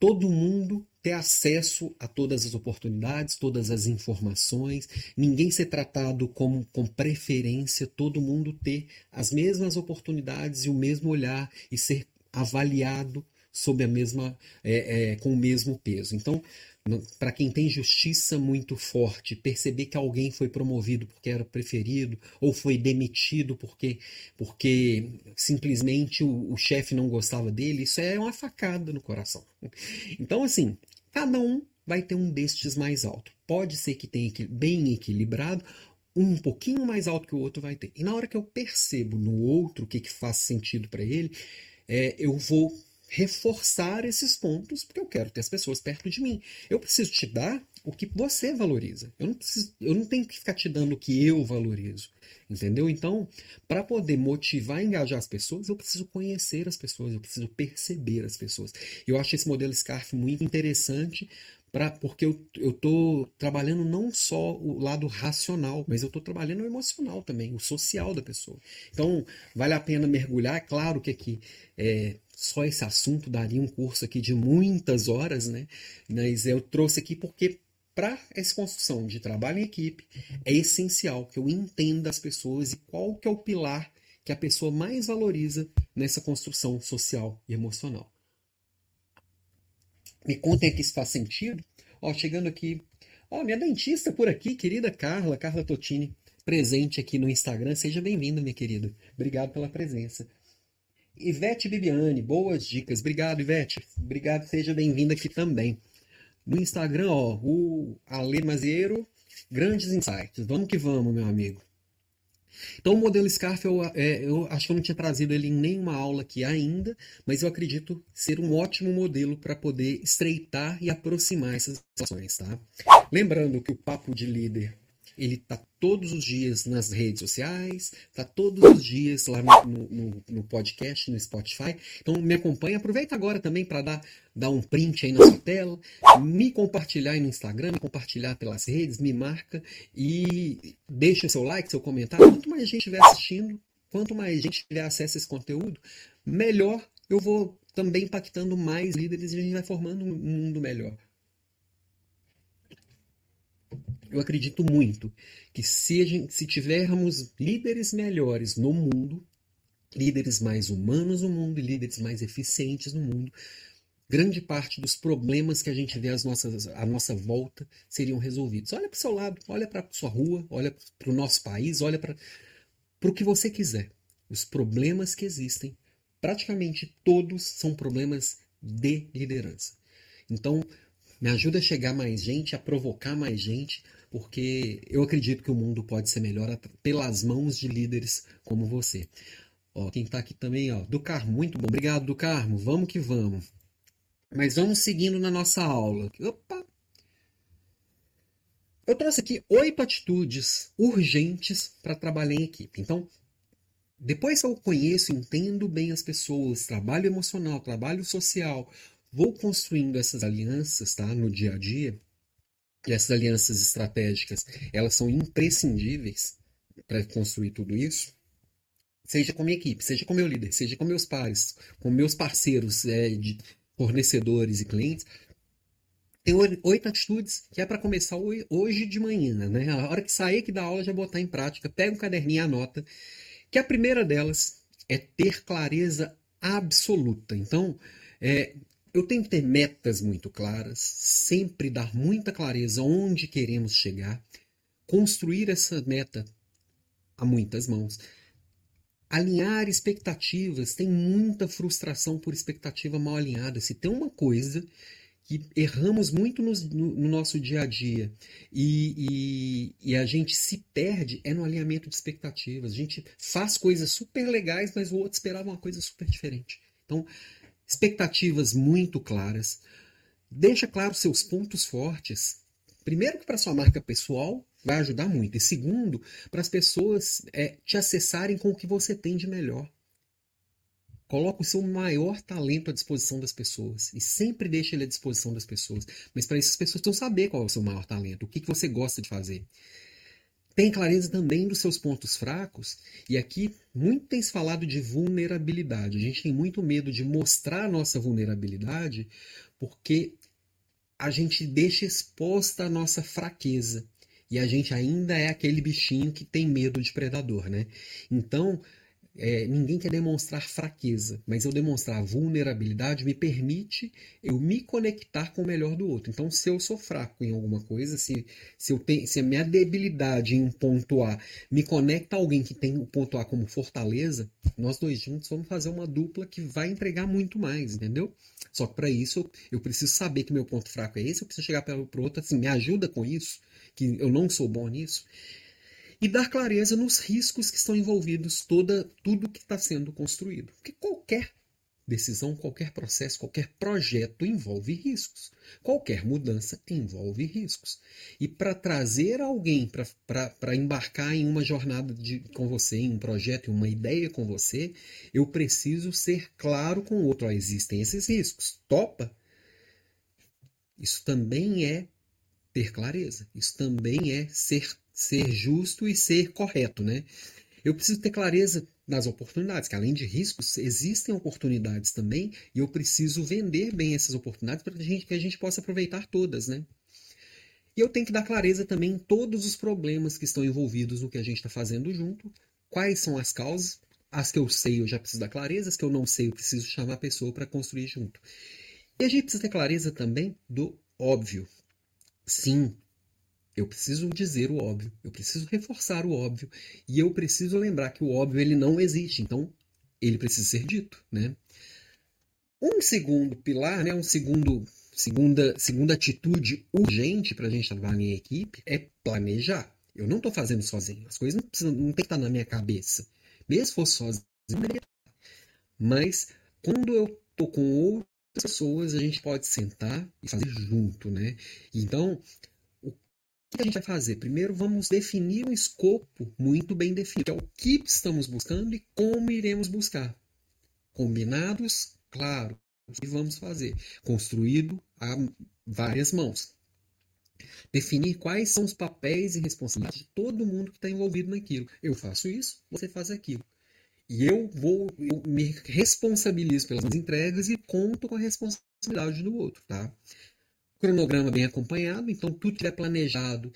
todo mundo ter acesso a todas as oportunidades, todas as informações, ninguém ser tratado como com preferência, todo mundo ter as mesmas oportunidades e o mesmo olhar e ser avaliado sob a mesma é, é, com o mesmo peso. Então, para quem tem justiça muito forte, perceber que alguém foi promovido porque era preferido ou foi demitido porque, porque simplesmente o, o chefe não gostava dele, isso é uma facada no coração. Então, assim, cada um vai ter um destes mais alto. Pode ser que tenha bem equilibrado, um pouquinho mais alto que o outro vai ter. E na hora que eu percebo no outro o que, que faz sentido para ele, é, eu vou reforçar esses pontos, porque eu quero ter as pessoas perto de mim. Eu preciso te dar o que você valoriza. Eu não, preciso, eu não tenho que ficar te dando o que eu valorizo. Entendeu? Então, para poder motivar e engajar as pessoas, eu preciso conhecer as pessoas, eu preciso perceber as pessoas. Eu acho esse modelo SCARF muito interessante Pra, porque eu estou trabalhando não só o lado racional, mas eu estou trabalhando o emocional também, o social da pessoa. Então, vale a pena mergulhar. É claro que aqui é, só esse assunto daria um curso aqui de muitas horas, né? Mas eu trouxe aqui porque para essa construção de trabalho em equipe é essencial que eu entenda as pessoas e qual que é o pilar que a pessoa mais valoriza nessa construção social e emocional. Me contem aqui se faz sentido. Ó, chegando aqui. Ó, minha dentista por aqui, querida Carla, Carla Totini, presente aqui no Instagram. Seja bem-vinda, minha querida. Obrigado pela presença. Ivete Bibiane, boas dicas. Obrigado, Ivete. Obrigado, seja bem-vinda aqui também. No Instagram, ó, o Ale Mazieiro, grandes insights. Vamos que vamos, meu amigo. Então, o modelo SCARF, eu, é, eu acho que eu não tinha trazido ele em nenhuma aula aqui ainda, mas eu acredito ser um ótimo modelo para poder estreitar e aproximar essas relações. Tá? Lembrando que o Papo de Líder ele está todos os dias nas redes sociais, está todos os dias lá no, no, no, podcast, no Spotify. Então me acompanha, aproveita agora também para dar, dar um print aí na sua tela, me compartilhar aí no Instagram, me compartilhar pelas redes, me marca e deixa seu like, seu comentário. Quanto mais gente estiver assistindo, quanto mais gente tiver acesso a esse conteúdo, melhor eu vou também impactando mais líderes e a gente vai formando um mundo melhor. Eu acredito muito que se, se tivermos líderes melhores no mundo, líderes mais humanos no mundo e líderes mais eficientes no mundo, grande parte dos problemas que a gente vê às nossas, à nossa volta seriam resolvidos. Olha para o seu lado, olha para a sua rua, olha para o nosso país, olha para o que você quiser. Os problemas que existem, praticamente todos são problemas de liderança. Então, me ajuda a chegar mais gente, a provocar mais gente, porque eu acredito que o mundo pode ser melhor pelas mãos de líderes como você. Ó, quem está aqui também, ó, do Carmo, muito bom. Obrigado, do Carmo. Vamos que vamos. Mas vamos seguindo na nossa aula. Opa! Eu trouxe aqui oito atitudes urgentes para trabalhar em equipe. Então, depois que eu conheço, entendo bem as pessoas, trabalho emocional, trabalho social, vou construindo essas alianças tá, no dia a dia, e essas alianças estratégicas, elas são imprescindíveis para construir tudo isso, seja com minha equipe, seja com meu líder, seja com meus pares, com meus parceiros é, de fornecedores e clientes, tem oito atitudes que é para começar hoje de manhã, né? A hora que sair aqui da aula já botar em prática, pega um caderninho e anota. Que a primeira delas é ter clareza absoluta. Então, é, eu tenho que ter metas muito claras, sempre dar muita clareza onde queremos chegar, construir essa meta a muitas mãos. Alinhar expectativas, tem muita frustração por expectativa mal alinhada. Se tem uma coisa que erramos muito no, no, no nosso dia a dia e, e, e, a gente se perde é no alinhamento de expectativas. A gente faz coisas super legais, mas o outro esperava uma coisa super diferente. Então, expectativas muito claras, deixa claro seus pontos fortes. Primeiro que para sua marca pessoal vai ajudar muito, e segundo, para as pessoas é, te acessarem com o que você tem de melhor. Coloca o seu maior talento à disposição das pessoas. E sempre deixe ele à disposição das pessoas. Mas para isso as pessoas precisam saber qual é o seu maior talento, o que, que você gosta de fazer. Tem clareza também dos seus pontos fracos. E aqui, muito tem se falado de vulnerabilidade. A gente tem muito medo de mostrar a nossa vulnerabilidade porque a gente deixa exposta a nossa fraqueza. E a gente ainda é aquele bichinho que tem medo de predador, né? Então, é, ninguém quer demonstrar fraqueza, mas eu demonstrar vulnerabilidade me permite eu me conectar com o melhor do outro. Então, se eu sou fraco em alguma coisa, se, se, eu tenho, se a minha debilidade em um ponto A me conecta a alguém que tem o ponto A como fortaleza, nós dois juntos vamos fazer uma dupla que vai entregar muito mais, entendeu? Só que para isso eu preciso saber que meu ponto fraco é esse, eu preciso chegar para o outro assim, me ajuda com isso, que eu não sou bom nisso e dar clareza nos riscos que estão envolvidos toda tudo que está sendo construído. Porque qualquer decisão, qualquer processo, qualquer projeto envolve riscos. Qualquer mudança envolve riscos. E para trazer alguém para embarcar em uma jornada de, com você, em um projeto, em uma ideia com você, eu preciso ser claro com o outro. Ó, existem esses riscos. Topa? Isso também é ter clareza. Isso também é ser ser justo e ser correto, né? Eu preciso ter clareza nas oportunidades, que além de riscos, existem oportunidades também, e eu preciso vender bem essas oportunidades para que a gente possa aproveitar todas, né? E eu tenho que dar clareza também em todos os problemas que estão envolvidos no que a gente está fazendo junto, quais são as causas, as que eu sei eu já preciso dar clareza, as que eu não sei eu preciso chamar a pessoa para construir junto. E a gente precisa ter clareza também do óbvio. Sim, eu preciso dizer o óbvio, eu preciso reforçar o óbvio e eu preciso lembrar que o óbvio ele não existe, então ele precisa ser dito, né? Um segundo pilar, né, um segundo segunda segunda atitude urgente para a gente trabalhar em equipe é planejar. Eu não estou fazendo sozinho, as coisas não, precisam, não tem que estar na minha cabeça. Mesmo se fosse sozinho, mas quando eu estou com outras pessoas, a gente pode sentar e fazer junto, né? Então, que a gente vai fazer? Primeiro, vamos definir um escopo muito bem definido, que é o que estamos buscando e como iremos buscar. Combinados, claro, o que vamos fazer? Construído a várias mãos. Definir quais são os papéis e responsabilidades de todo mundo que está envolvido naquilo. Eu faço isso, você faz aquilo. E eu vou, eu me responsabilizo pelas entregas e conto com a responsabilidade do outro, tá? Cronograma bem acompanhado, então tudo que é planejado,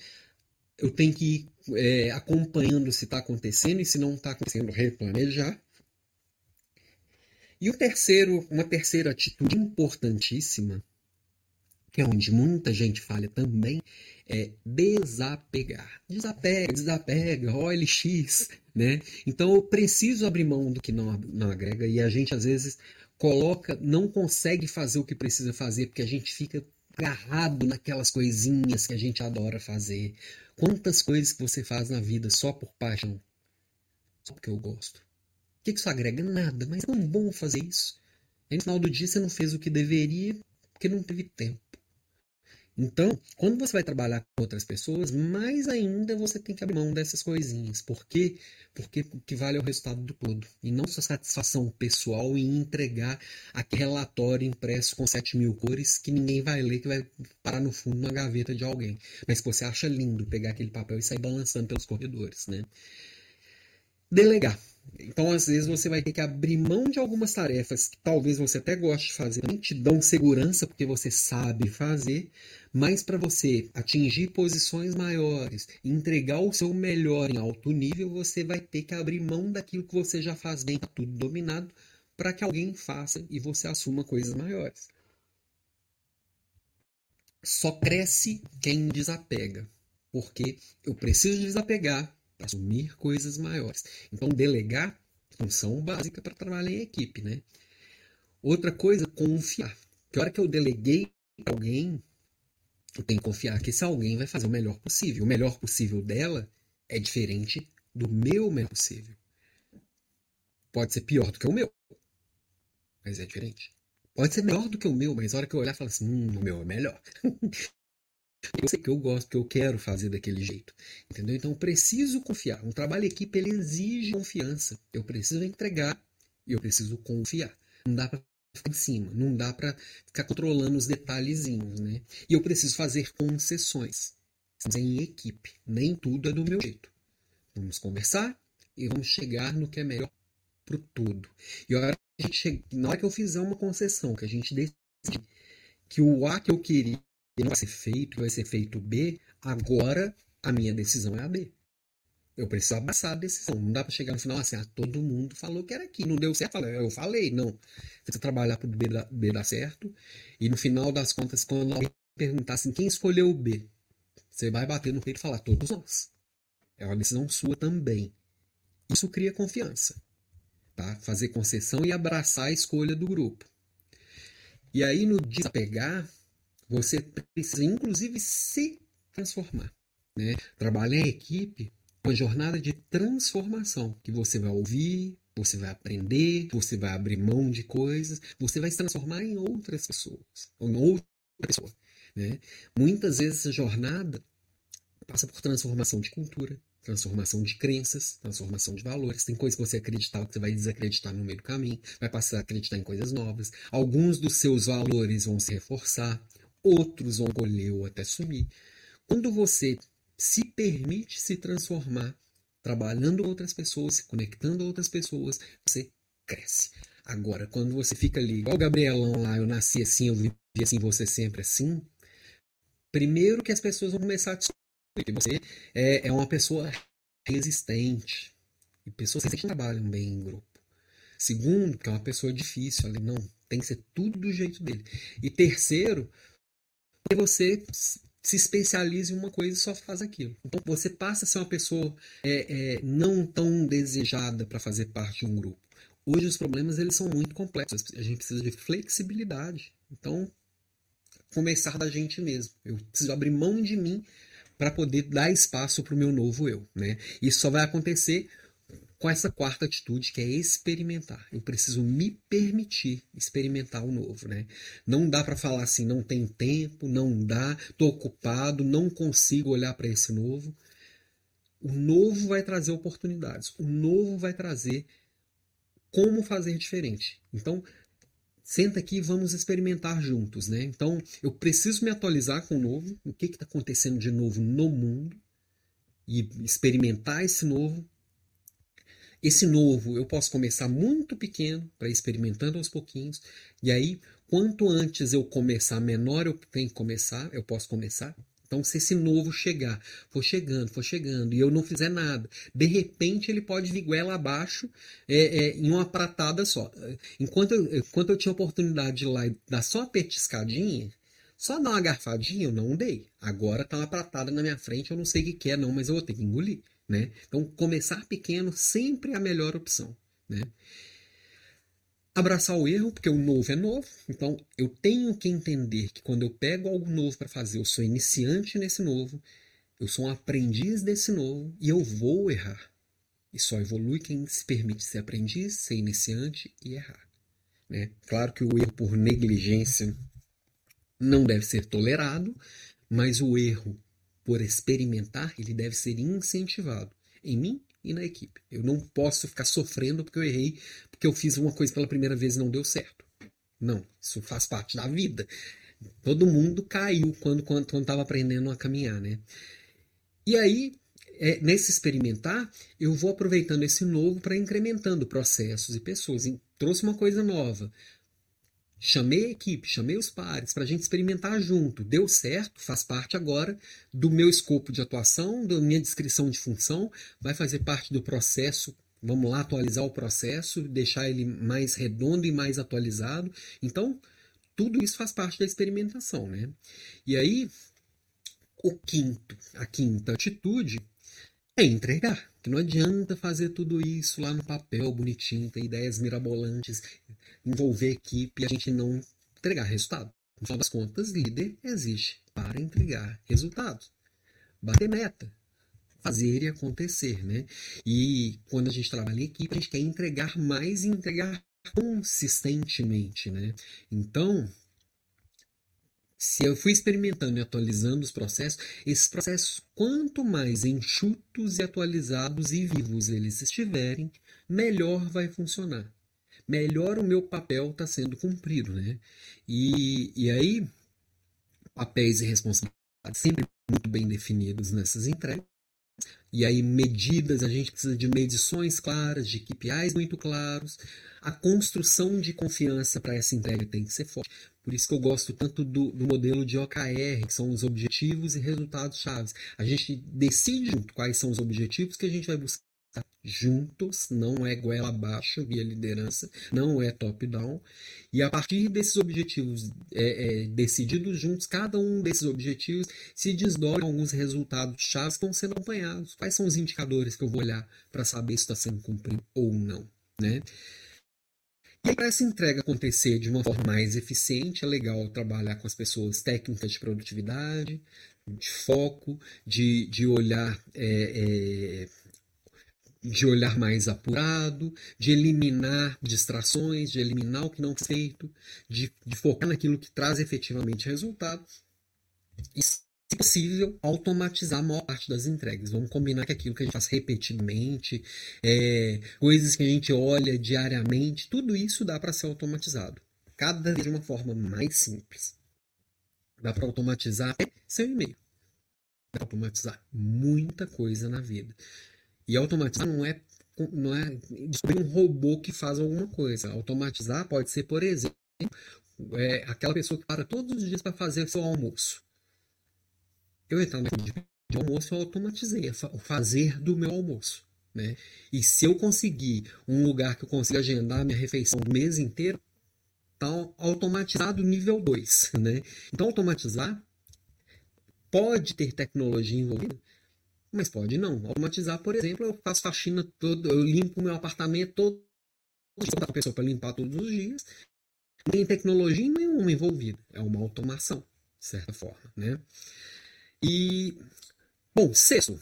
eu tenho que ir é, acompanhando se está acontecendo e se não está acontecendo, replanejar. E o terceiro, uma terceira atitude importantíssima, que é onde muita gente falha também, é desapegar. Desapega, desapega, OLX, né? Então eu preciso abrir mão do que não, não agrega e a gente às vezes coloca, não consegue fazer o que precisa fazer porque a gente fica agarrado naquelas coisinhas que a gente adora fazer. Quantas coisas que você faz na vida só por paixão? Só porque eu gosto. O que isso agrega? Nada, mas é tão bom fazer isso. E no final do dia você não fez o que deveria porque não teve tempo. Então, quando você vai trabalhar com outras pessoas, mais ainda você tem que abrir mão dessas coisinhas. Por quê? Porque o que vale é o resultado do todo. E não sua satisfação pessoal em entregar aquele relatório impresso com 7 mil cores que ninguém vai ler, que vai parar no fundo na gaveta de alguém. Mas que você acha lindo pegar aquele papel e sair balançando pelos corredores. Né? Delegar. Então, às vezes, você vai ter que abrir mão de algumas tarefas que talvez você até goste de fazer, nem te dão segurança porque você sabe fazer, mas para você atingir posições maiores, entregar o seu melhor em alto nível, você vai ter que abrir mão daquilo que você já faz bem, tá tudo dominado, para que alguém faça e você assuma coisas maiores. Só cresce quem desapega, porque eu preciso desapegar assumir coisas maiores. Então, delegar função básica para trabalhar em equipe, né? Outra coisa, confiar. Que hora que eu deleguei alguém, eu tenho que confiar que esse alguém vai fazer o melhor possível. O melhor possível dela é diferente do meu melhor possível. Pode ser pior do que o meu, mas é diferente. Pode ser melhor do que o meu, mas a hora que eu olhar, falo assim, hum, o meu é melhor. Eu sei que eu gosto, que eu quero fazer daquele jeito. Entendeu? Então eu preciso confiar. Um trabalho em equipe ele exige confiança. Eu preciso entregar Eu preciso confiar. Não dá para ficar em cima, não dá para ficar controlando os detalhezinhos, né? E eu preciso fazer concessões. Estamos em equipe, nem tudo é do meu jeito. Vamos conversar e vamos chegar no que é melhor para o todo. E hora, che... na hora que eu fizer uma concessão, que a gente decide que o A que eu queria não vai ser feito, vai ser feito B, agora a minha decisão é a B. Eu preciso abraçar a decisão. Não dá para chegar no final assim, ah, todo mundo falou que era aqui. Não deu certo, eu falei. Não. Você precisa trabalhar para o B, B dar certo. E no final das contas, quando alguém perguntar assim, quem escolheu o B? Você vai bater no peito e falar, todos nós. É uma decisão sua também. Isso cria confiança. Tá? Fazer concessão e abraçar a escolha do grupo. E aí, no desapegar, você precisa, inclusive, se transformar. Né? Trabalhar em equipe uma jornada de transformação que você vai ouvir, você vai aprender, você vai abrir mão de coisas, você vai se transformar em outras pessoas, ou em outra pessoa. Né? Muitas vezes essa jornada passa por transformação de cultura, transformação de crenças, transformação de valores. Tem coisas que você acreditar que você vai desacreditar no meio do caminho, vai passar a acreditar em coisas novas. Alguns dos seus valores vão se reforçar, outros ou até sumir. Quando você se permite se transformar, trabalhando outras pessoas, se conectando a outras pessoas, você cresce. Agora, quando você fica ali, igual o Gabrielão lá, eu nasci assim, eu vivi assim, você sempre assim, primeiro que as pessoas vão começar a descobrir que você é, é uma pessoa resistente. E pessoas resistentes trabalham bem em grupo. Segundo, que é uma pessoa difícil, ali não, tem que ser tudo do jeito dele. E terceiro, que você se especializa em uma coisa e só faz aquilo. Então você passa a ser uma pessoa é, é, não tão desejada para fazer parte de um grupo. Hoje os problemas eles são muito complexos. A gente precisa de flexibilidade. Então começar da gente mesmo. Eu preciso abrir mão de mim para poder dar espaço para o meu novo eu. Né? Isso só vai acontecer com essa quarta atitude que é experimentar. Eu preciso me permitir experimentar o novo, né? Não dá para falar assim, não tem tempo, não dá, tô ocupado, não consigo olhar para esse novo. O novo vai trazer oportunidades. O novo vai trazer como fazer diferente. Então, senta aqui e vamos experimentar juntos, né? Então, eu preciso me atualizar com o novo, o que está acontecendo de novo no mundo e experimentar esse novo esse novo eu posso começar muito pequeno, para experimentando aos pouquinhos, e aí quanto antes eu começar, menor eu tenho que começar, eu posso começar. Então, se esse novo chegar, for chegando, for chegando, e eu não fizer nada, de repente ele pode vir goela abaixo é, é, em uma pratada só. Enquanto eu, enquanto eu tinha oportunidade de ir lá e dar só uma petiscadinha, só dar uma garfadinha, eu não dei. Agora tá uma pratada na minha frente, eu não sei o que, que é, não, mas eu vou ter que engolir. Né? Então, começar pequeno sempre é a melhor opção. Né? Abraçar o erro, porque o novo é novo. Então, eu tenho que entender que quando eu pego algo novo para fazer, eu sou iniciante nesse novo, eu sou um aprendiz desse novo e eu vou errar. E só evolui quem se permite ser aprendiz, ser iniciante e errar. Né? Claro que o erro por negligência não deve ser tolerado, mas o erro por experimentar, ele deve ser incentivado em mim e na equipe. Eu não posso ficar sofrendo porque eu errei, porque eu fiz uma coisa pela primeira vez e não deu certo. Não, isso faz parte da vida. Todo mundo caiu quando quando estava aprendendo a caminhar, né? E aí, é, nesse experimentar, eu vou aproveitando esse novo para incrementando processos e pessoas. Trouxe uma coisa nova. Chamei a equipe, chamei os pares para a gente experimentar junto. Deu certo, faz parte agora do meu escopo de atuação, da minha descrição de função, vai fazer parte do processo. Vamos lá atualizar o processo, deixar ele mais redondo e mais atualizado. Então, tudo isso faz parte da experimentação, né? E aí, o quinto, a quinta atitude é entregar. Que não adianta fazer tudo isso lá no papel bonitinho, ter ideias mirabolantes, envolver equipe e a gente não entregar resultado. No final das contas, líder existe para entregar resultados. Bater meta, fazer e acontecer, né? E quando a gente trabalha em equipe, a gente quer entregar mais e entregar consistentemente, né? Então, se eu fui experimentando e atualizando os processos, esses processos, quanto mais enxutos e atualizados e vivos eles estiverem, melhor vai funcionar. melhor o meu papel está sendo cumprido, né? E, e aí, papéis e responsabilidades sempre muito bem definidos nessas entregas. E aí, medidas, a gente precisa de medições claras, de KPIs muito claros. A construção de confiança para essa entrega tem que ser forte. Por isso que eu gosto tanto do, do modelo de OKR, que são os objetivos e resultados chaves. A gente decide junto quais são os objetivos que a gente vai buscar juntos, não é goela abaixo via liderança, não é top-down. E a partir desses objetivos é, é, decididos juntos, cada um desses objetivos se desdobra alguns resultados chaves que estão sendo acompanhados. Quais são os indicadores que eu vou olhar para saber se está sendo cumprido ou não, né? E para essa entrega acontecer de uma forma mais eficiente, é legal trabalhar com as pessoas técnicas de produtividade, de foco, de, de olhar é, é, de olhar mais apurado, de eliminar distrações, de eliminar o que não foi feito, de, de focar naquilo que traz efetivamente resultado e, se possível, automatizar a maior parte das entregas. Vamos combinar que aquilo que a gente faz repetidamente, é, coisas que a gente olha diariamente, tudo isso dá para ser automatizado. Cada vez de uma forma mais simples. Dá para automatizar seu e-mail. Dá para automatizar muita coisa na vida. E automatizar não é, não é descobrir um robô que faz alguma coisa. Automatizar pode ser, por exemplo, é, aquela pessoa que para todos os dias para fazer seu almoço. Eu entrar no de almoço, eu automatizei o fazer do meu almoço. Né? E se eu conseguir um lugar que eu consiga agendar minha refeição do mês inteiro, está automatizado nível 2. Né? Então, automatizar pode ter tecnologia envolvida, mas pode não. Automatizar, por exemplo, eu faço faxina todo, eu limpo meu apartamento todo dia, a pessoa para limpar todos os dias. Não tem tecnologia nenhuma envolvida. É uma automação, de certa forma, né? E bom, sexto.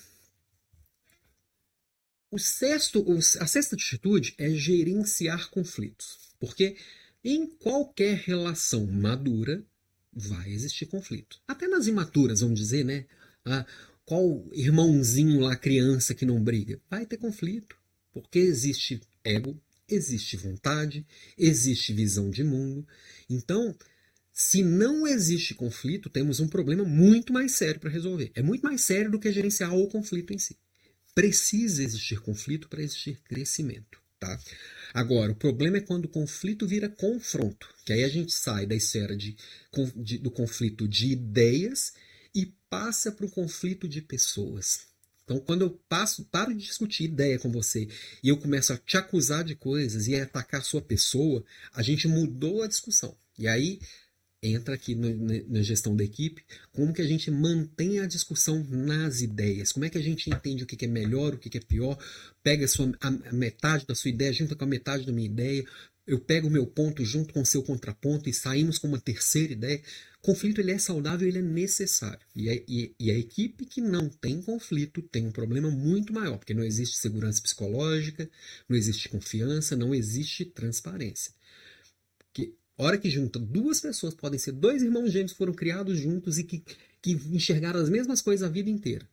O sexto, a sexta atitude é gerenciar conflitos, porque em qualquer relação madura vai existir conflito. Até nas imaturas, vamos dizer, né? Ah, qual irmãozinho lá, criança que não briga? Vai ter conflito. Porque existe ego, existe vontade, existe visão de mundo. Então, se não existe conflito, temos um problema muito mais sério para resolver. É muito mais sério do que gerenciar o conflito em si. Precisa existir conflito para existir crescimento. Tá? Agora, o problema é quando o conflito vira confronto, que aí a gente sai da esfera de, de do conflito de ideias passa para o conflito de pessoas. Então, quando eu passo, paro de discutir ideia com você e eu começo a te acusar de coisas e a atacar a sua pessoa, a gente mudou a discussão. E aí entra aqui no, na gestão da equipe, como que a gente mantém a discussão nas ideias, como é que a gente entende o que é melhor, o que é pior, pega a, sua, a metade da sua ideia, junta com a metade da minha ideia, eu pego o meu ponto junto com o seu contraponto e saímos com uma terceira ideia. Conflito ele é saudável, ele é necessário. E a, e, e a equipe que não tem conflito tem um problema muito maior, porque não existe segurança psicológica, não existe confiança, não existe transparência. Porque hora que junta duas pessoas, podem ser dois irmãos gêmeos que foram criados juntos e que, que enxergaram as mesmas coisas a vida inteira.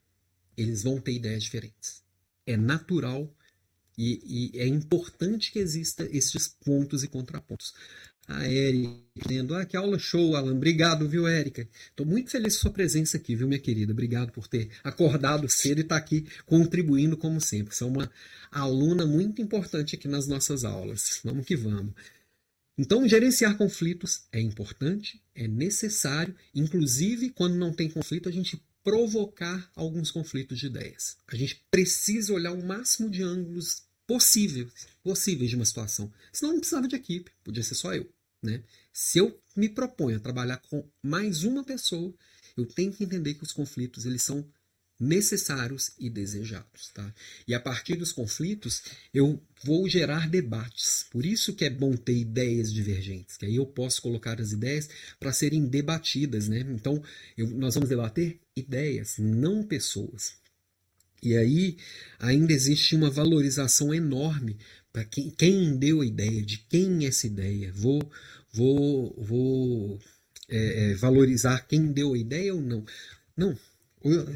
Eles vão ter ideias diferentes. É natural e, e, é importante que exista esses pontos e contrapontos. A Érica dizendo, ah, que aula show, Alan. Obrigado, viu, Érica? Estou muito feliz com sua presença aqui, viu, minha querida? Obrigado por ter acordado cedo e estar tá aqui contribuindo como sempre. Você é uma aluna muito importante aqui nas nossas aulas. Vamos que vamos. Então, gerenciar conflitos é importante, é necessário, inclusive quando não tem conflito, a gente provocar alguns conflitos de ideias. A gente precisa olhar o máximo de ângulos possíveis, possíveis de uma situação. Senão não precisava de equipe, podia ser só eu. Né? Se eu me proponho a trabalhar com mais uma pessoa, eu tenho que entender que os conflitos eles são necessários e desejados, tá? E a partir dos conflitos eu vou gerar debates. Por isso que é bom ter ideias divergentes, que aí eu posso colocar as ideias para serem debatidas, né? Então eu, nós vamos debater ideias, não pessoas. E aí ainda existe uma valorização enorme quem, quem, deu a ideia, de quem é essa ideia. Vou, vou, vou é, é, valorizar quem deu a ideia ou não. Não.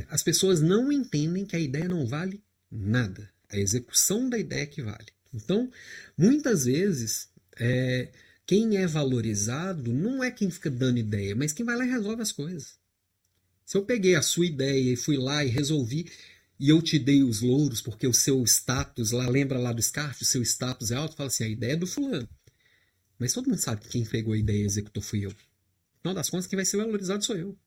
As pessoas não entendem que a ideia não vale nada. A execução da ideia é que vale. Então, muitas vezes, é, quem é valorizado não é quem fica dando ideia, mas quem vai lá e resolve as coisas. Se eu peguei a sua ideia e fui lá e resolvi, e eu te dei os louros porque o seu status lá, lembra lá do Scarf, o seu status é alto, fala assim, a ideia é do fulano. Mas todo mundo sabe que quem pegou a ideia e executou fui eu. Final das contas, quem vai ser valorizado sou eu.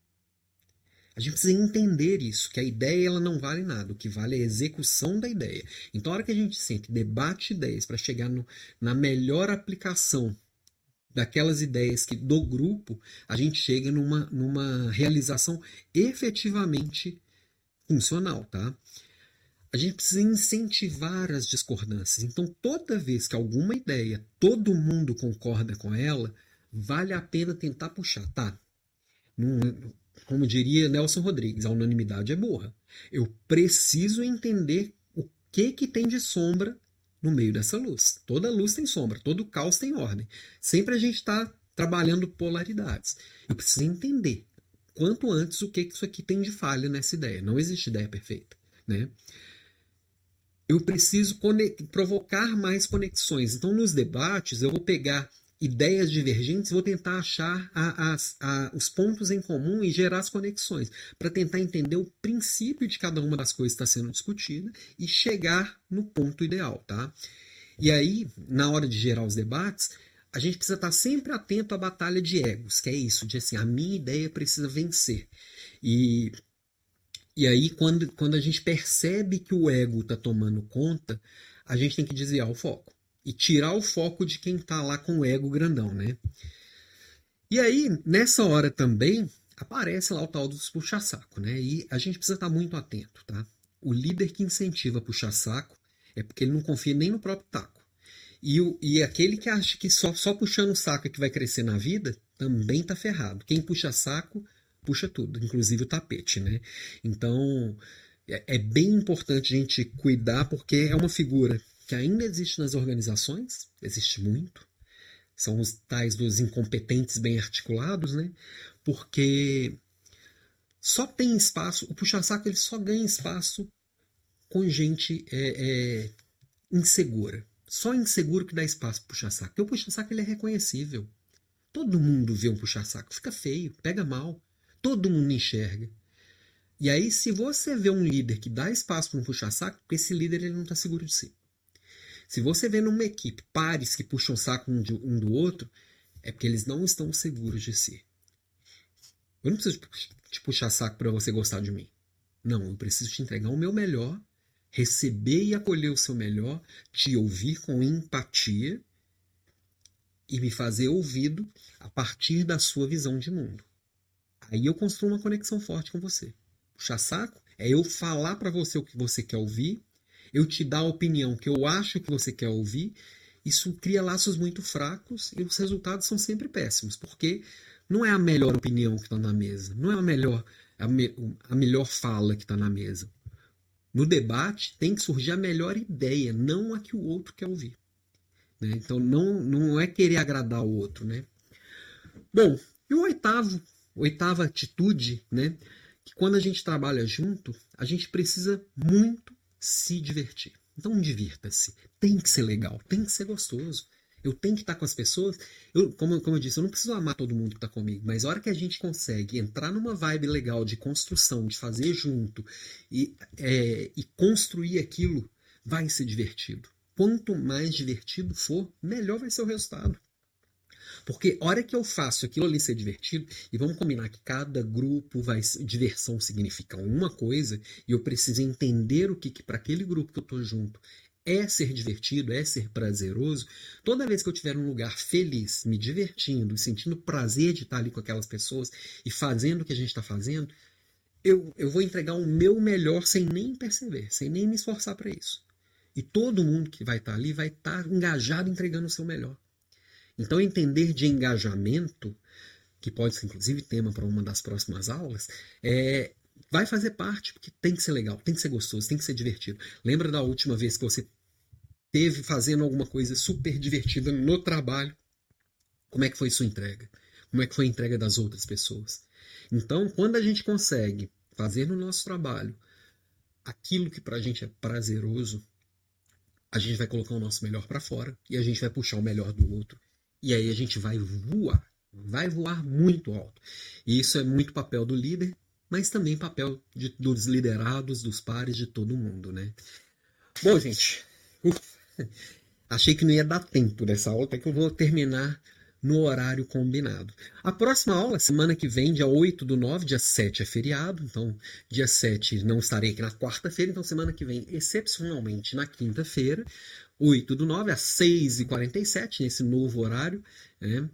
A gente precisa entender isso, que a ideia ela não vale nada, o que vale é a execução da ideia. Então, a hora que a gente sente, debate ideias para chegar no, na melhor aplicação daquelas ideias que do grupo, a gente chega numa, numa realização efetivamente funcional, tá? A gente precisa incentivar as discordâncias. Então, toda vez que alguma ideia todo mundo concorda com ela, vale a pena tentar puxar, tá? Não, como diria Nelson Rodrigues, a unanimidade é burra. Eu preciso entender o que que tem de sombra no meio dessa luz. Toda luz tem sombra, todo caos tem ordem. Sempre a gente está trabalhando polaridades. Eu preciso entender quanto antes o que, isso aqui tem de falha nessa ideia. Não existe ideia perfeita, né? Eu preciso provocar mais conexões. Então, nos debates, eu vou pegar ideias divergentes, vou tentar achar a, a, a, os pontos em comum e gerar as conexões, para tentar entender o princípio de cada uma das coisas que está sendo discutida e chegar no ponto ideal. Tá? E aí, na hora de gerar os debates, a gente precisa estar sempre atento à batalha de egos, que é isso, de assim, a minha ideia precisa vencer. E, e aí, quando, quando a gente percebe que o ego está tomando conta, a gente tem que desviar o foco e tirar o foco de quem está lá com o ego grandão, né? E aí, nessa hora também, aparece lá o tal dos puxa-saco, né? E a gente precisa estar muito atento, tá? O líder que incentiva puxa-saco é porque ele não confia nem no próprio taco. E, e aquele que acha que só, só puxando o saco é que vai crescer na vida, também tá ferrado. Quem puxa saco, puxa tudo, inclusive o tapete, né? Então, é, é bem importante a gente cuidar, porque é uma figura que ainda existe nas organizações, existe muito, são os tais dos incompetentes bem articulados, né? Porque só tem espaço, o puxa-saco ele só ganha espaço com gente é, é, insegura. Só inseguro que dá espaço para puxa-saco. Porque o puxa-saco ele é reconhecível. Todo mundo vê um puxa-saco, fica feio, pega mal. Todo mundo enxerga. E aí, se você vê um líder que dá espaço para um puxa-saco, esse líder ele não está seguro de si. Se você vê numa equipe pares que puxam saco um, de, um do outro, é porque eles não estão seguros de si. Eu não preciso te puxar saco para você gostar de mim. Não, eu preciso te entregar o meu melhor, receber e acolher o seu melhor, te ouvir com empatia e me fazer ouvido a partir da sua visão de mundo. Aí eu construo uma conexão forte com você. Puxar saco é eu falar para você o que você quer ouvir eu te dar a opinião que eu acho que você quer ouvir, isso cria laços muito fracos e os resultados são sempre péssimos, porque não é a melhor opinião que está na mesa, não é a melhor, a, me, a melhor fala que está na mesa. No debate tem que surgir a melhor ideia, não a que o outro quer ouvir. Né? Então não, não é querer agradar o outro. Né? Bom, e o oitavo, oitava atitude, né? que quando a gente trabalha junto, a gente precisa muito se divertir. Então divirta-se. Tem que ser legal, tem que ser gostoso. Eu tenho que estar com as pessoas. Eu, como, como eu disse, eu não preciso amar todo mundo que está comigo, mas a hora que a gente consegue entrar numa vibe legal de construção, de fazer junto e, é, e construir aquilo, vai ser divertido. Quanto mais divertido for, melhor vai ser o resultado. Porque a hora que eu faço aquilo ali ser divertido, e vamos combinar que cada grupo vai. Diversão significa uma coisa, e eu preciso entender o que, que para aquele grupo que eu estou junto é ser divertido, é ser prazeroso. Toda vez que eu estiver num lugar feliz, me divertindo, sentindo prazer de estar ali com aquelas pessoas e fazendo o que a gente está fazendo, eu, eu vou entregar o meu melhor sem nem perceber, sem nem me esforçar para isso. E todo mundo que vai estar ali vai estar engajado entregando o seu melhor. Então, entender de engajamento, que pode ser inclusive tema para uma das próximas aulas, é, vai fazer parte, porque tem que ser legal, tem que ser gostoso, tem que ser divertido. Lembra da última vez que você teve fazendo alguma coisa super divertida no trabalho? Como é que foi sua entrega? Como é que foi a entrega das outras pessoas? Então, quando a gente consegue fazer no nosso trabalho aquilo que para a gente é prazeroso, a gente vai colocar o nosso melhor para fora e a gente vai puxar o melhor do outro E aí a gente vai voar, vai voar muito alto. E isso é muito papel do líder, mas também papel de, dos liderados, dos pares, de todo mundo, né? Bom, gente, achei que não ia dar tempo dessa aula, até que eu vou terminar no horário combinado. A próxima aula, semana que vem, dia 8 do 9, dia 7 é feriado, então dia 7 não estarei aqui na quarta-feira, então semana que vem, excepcionalmente na quinta-feira, 8 do 9 às 6h47, nesse novo horário. Né?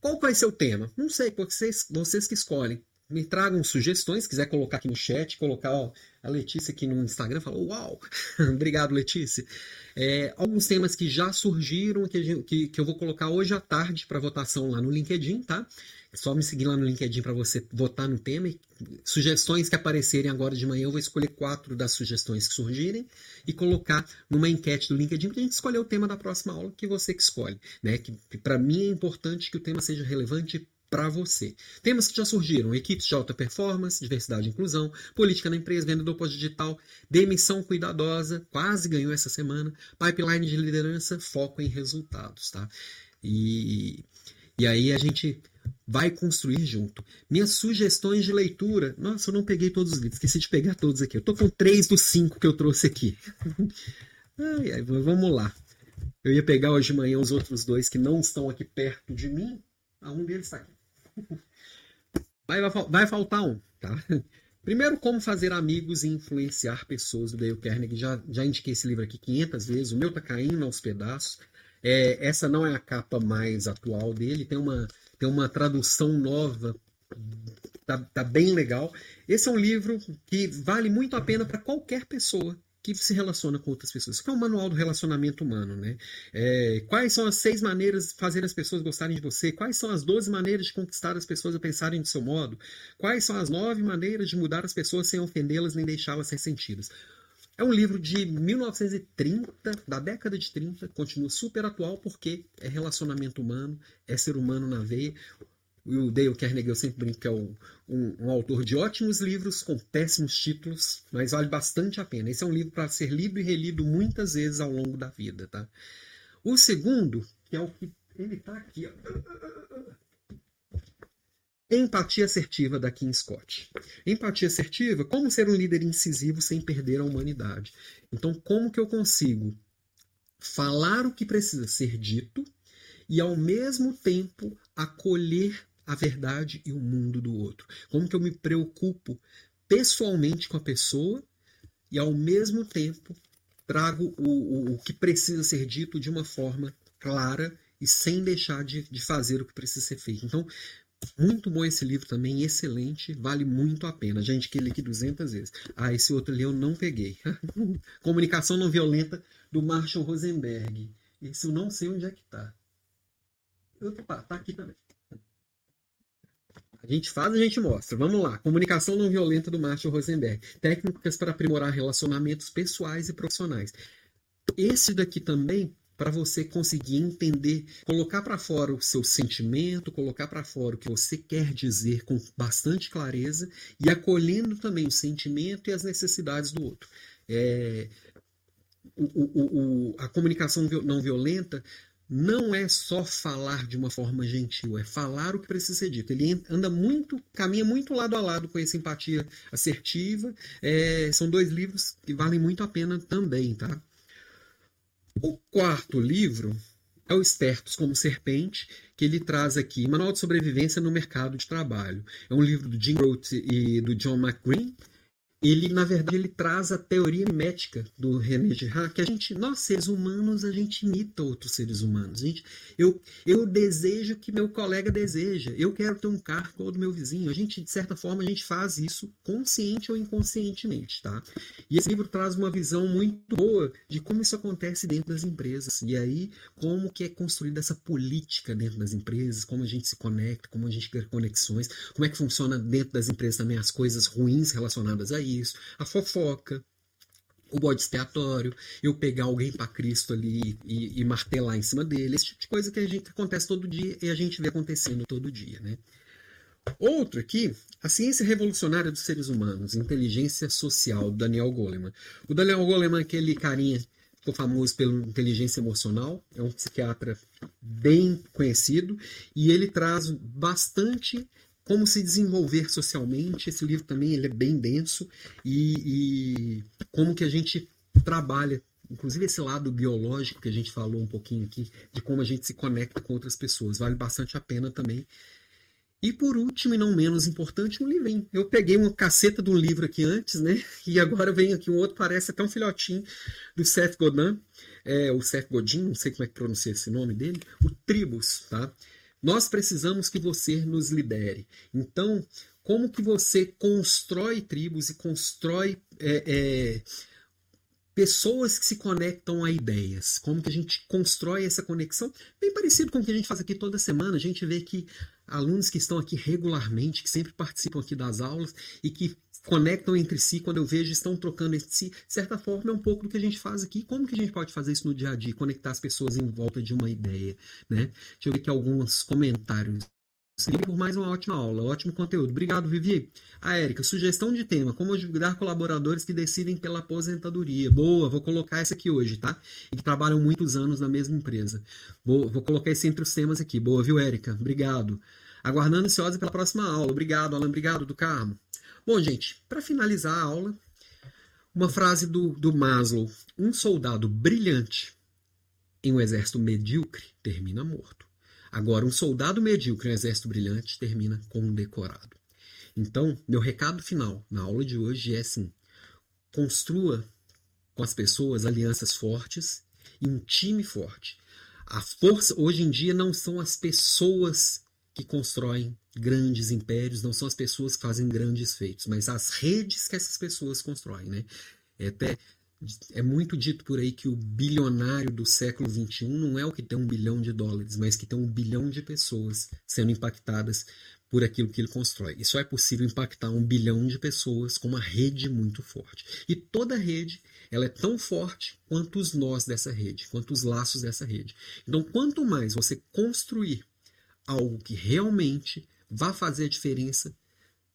Qual vai ser o tema? Não sei, vocês, vocês que escolhem me tragam sugestões, se quiser colocar aqui no chat, colocar ó, a Letícia aqui no Instagram, falou, uau, obrigado Letícia. É, alguns temas que já surgiram, que, que, que eu vou colocar hoje à tarde para votação lá no LinkedIn, tá? É só me seguir lá no LinkedIn para você votar no tema. E sugestões que aparecerem agora de manhã, eu vou escolher quatro das sugestões que surgirem e colocar numa enquete do LinkedIn para a gente escolher o tema da próxima aula que você que escolhe. Né? Que, para mim é importante que o tema seja relevante para você. Temas que já surgiram: equipes de alta performance, diversidade e inclusão, política na empresa, vendedor pós-digital, demissão cuidadosa, quase ganhou essa semana, pipeline de liderança, foco em resultados, tá? E, e aí a gente vai construir junto. Minhas sugestões de leitura. Nossa, eu não peguei todos os livros, esqueci de pegar todos aqui. Eu tô com três dos cinco que eu trouxe aqui. ai, ai, vamos lá. Eu ia pegar hoje de manhã os outros dois que não estão aqui perto de mim. Ah, um deles está aqui. Vai, vai, vai faltar um, tá? Primeiro, como fazer amigos e influenciar pessoas do Dale Carnegie. Já, já indiquei esse livro aqui 500 vezes. O meu tá caindo aos pedaços. É, essa não é a capa mais atual dele. Tem uma, tem uma tradução nova. Tá, tá bem legal. Esse é um livro que vale muito a pena para qualquer pessoa que se relaciona com outras pessoas. Isso é um manual do relacionamento humano, né? É, quais são as seis maneiras de fazer as pessoas gostarem de você? Quais são as doze maneiras de conquistar as pessoas a pensarem do seu modo? Quais são as nove maneiras de mudar as pessoas sem ofendê-las nem deixá-las ressentidas? É um livro de 1930, da década de 30, continua super atual porque é relacionamento humano, é ser humano na veia o Dale Carnegie eu sempre brinco que é um, um, um, autor de ótimos livros com péssimos títulos, mas vale bastante a pena. Esse é um livro para ser lido e relido muitas vezes ao longo da vida, tá? O segundo, que é o que ele está aqui, ó. Empatia assertiva da Kim Scott. Empatia assertiva, como ser um líder incisivo sem perder a humanidade. Então, como que eu consigo falar o que precisa ser dito e ao mesmo tempo acolher a verdade e o mundo do outro? Como que eu me preocupo pessoalmente com a pessoa e ao mesmo tempo trago o, o, o que precisa ser dito de uma forma clara e sem deixar de, de fazer o que precisa ser feito. Então, muito bom esse livro também, excelente, vale muito a pena. Gente, que li aqui 200 vezes. Ah, esse outro ali eu não peguei. Comunicação Não Violenta, do Marshall Rosenberg. Esse eu não sei onde é que tá. Opa, tá aqui também. A gente faz, a gente mostra. Vamos lá. Comunicação não violenta do Marshall Rosenberg. Técnicas para aprimorar relacionamentos pessoais e profissionais. Esse daqui também para você conseguir entender, colocar para fora o seu sentimento, colocar para fora o que você quer dizer com bastante clareza e acolhendo também o sentimento e as necessidades do outro. É, o, o, o, a comunicação não violenta não é só falar de uma forma gentil, é falar o que precisa ser dito. Ele anda muito, caminha muito lado a lado com essa empatia assertiva. É, são dois livros que valem muito a pena também, tá? O quarto livro é o Espertos como Serpente, que ele traz aqui Manual de Sobrevivência no Mercado de Trabalho. É um livro do Jim Grote e do John McGreen, ele na verdade ele traz a teoria mimética do René Girard, que a gente, nós seres humanos, a gente imita outros seres humanos. A gente, eu, eu desejo que meu colega deseja. Eu quero ter um carro igual do meu vizinho. A gente, de certa forma, a gente faz isso consciente ou inconscientemente, tá? E esse livro traz uma visão muito boa de como isso acontece dentro das empresas. E aí, como que é construída essa política dentro das empresas, como a gente se conecta, como a gente cria conexões, como é que funciona dentro das empresas também as coisas ruins relacionadas a isso isso, a fofoca, o bode expiatório, eu pegar alguém para Cristo ali e, e, martelar em cima dele, esse tipo de coisa que a gente acontece todo dia e a gente vê acontecendo todo dia, né? Outro aqui, a ciência revolucionária dos seres humanos, inteligência social, do Daniel Goleman. O Daniel Goleman é aquele carinha ficou famoso pela inteligência emocional, é um psiquiatra bem conhecido e ele traz bastante como se desenvolver socialmente. Esse livro também ele é bem denso e, e como que a gente trabalha inclusive esse lado biológico que a gente falou um pouquinho aqui, de como a gente se conecta com outras pessoas. Vale bastante a pena também. E por último, e não menos importante, um livrinho. Eu peguei uma caceta de um livro aqui antes, né? E agora vem aqui um outro, parece até um filhotinho, do Seth Godin, é, o Seth Godin, não sei como é que pronuncia esse nome dele, o Tribus, tá? Nós precisamos que você nos lidere. Então, como que você constrói tribos e constrói é, é, pessoas que se conectam a ideias. Como que a gente constrói essa conexão? Bem parecido com o que a gente faz aqui toda semana. A gente vê que alunos que estão aqui regularmente, que sempre participam aqui das aulas e que conectam entre si, quando eu vejo, estão trocando entre si, de certa forma é um pouco do que a gente faz aqui. Como que a gente pode fazer isso no dia a dia? Conectar as pessoas em volta de uma ideia, né? Deixa eu ver aqui alguns comentários Siga por mais uma ótima aula, ótimo conteúdo. Obrigado, Vivi. A Érica, sugestão de tema: como ajudar colaboradores que decidem pela aposentadoria. Boa, vou colocar essa aqui hoje, tá? E que trabalham muitos anos na mesma empresa. Vou, vou colocar esse entre os temas aqui. Boa, viu, Érica? Obrigado. Aguardando ansiosa pela próxima aula. Obrigado, Alan. Obrigado, do Carmo. Bom, gente, para finalizar a aula, uma frase do, do Maslow: um soldado brilhante em um exército medíocre termina morto. Agora, um soldado medíocre em um exército brilhante termina condecorado. Então, meu recado final na aula de hoje é assim: construa com as pessoas alianças fortes e um time forte. A força hoje em dia não são as pessoas que constroem grandes impérios, não são as pessoas que fazem grandes feitos, mas as redes que essas pessoas constroem, né? É até é muito dito por aí que o bilionário do século XXI não é o que tem um bilhão de dólares, mas que tem um bilhão de pessoas sendo impactadas por aquilo que ele constrói. E só é possível impactar um bilhão de pessoas com uma rede muito forte. E toda rede ela é tão forte quanto os nós dessa rede, quanto os laços dessa rede. Então, quanto mais você construir algo que realmente vá fazer a diferença,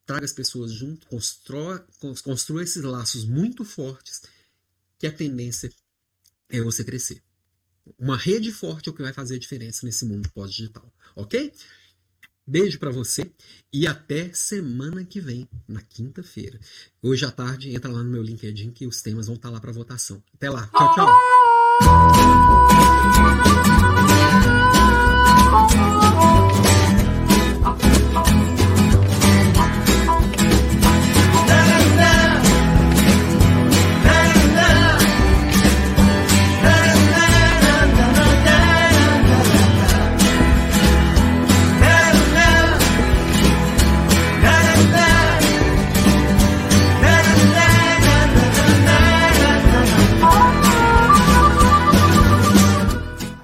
traga as pessoas junto, construa, construa esses laços muito fortes que a tendência é você crescer. Uma rede forte é o que vai fazer a diferença nesse mundo pós-digital, ok? Beijo para você e até semana que vem, na quinta-feira. Hoje à tarde, entra lá no meu LinkedIn que os temas vão estar lá para votação. Até lá. Tchau, tchau.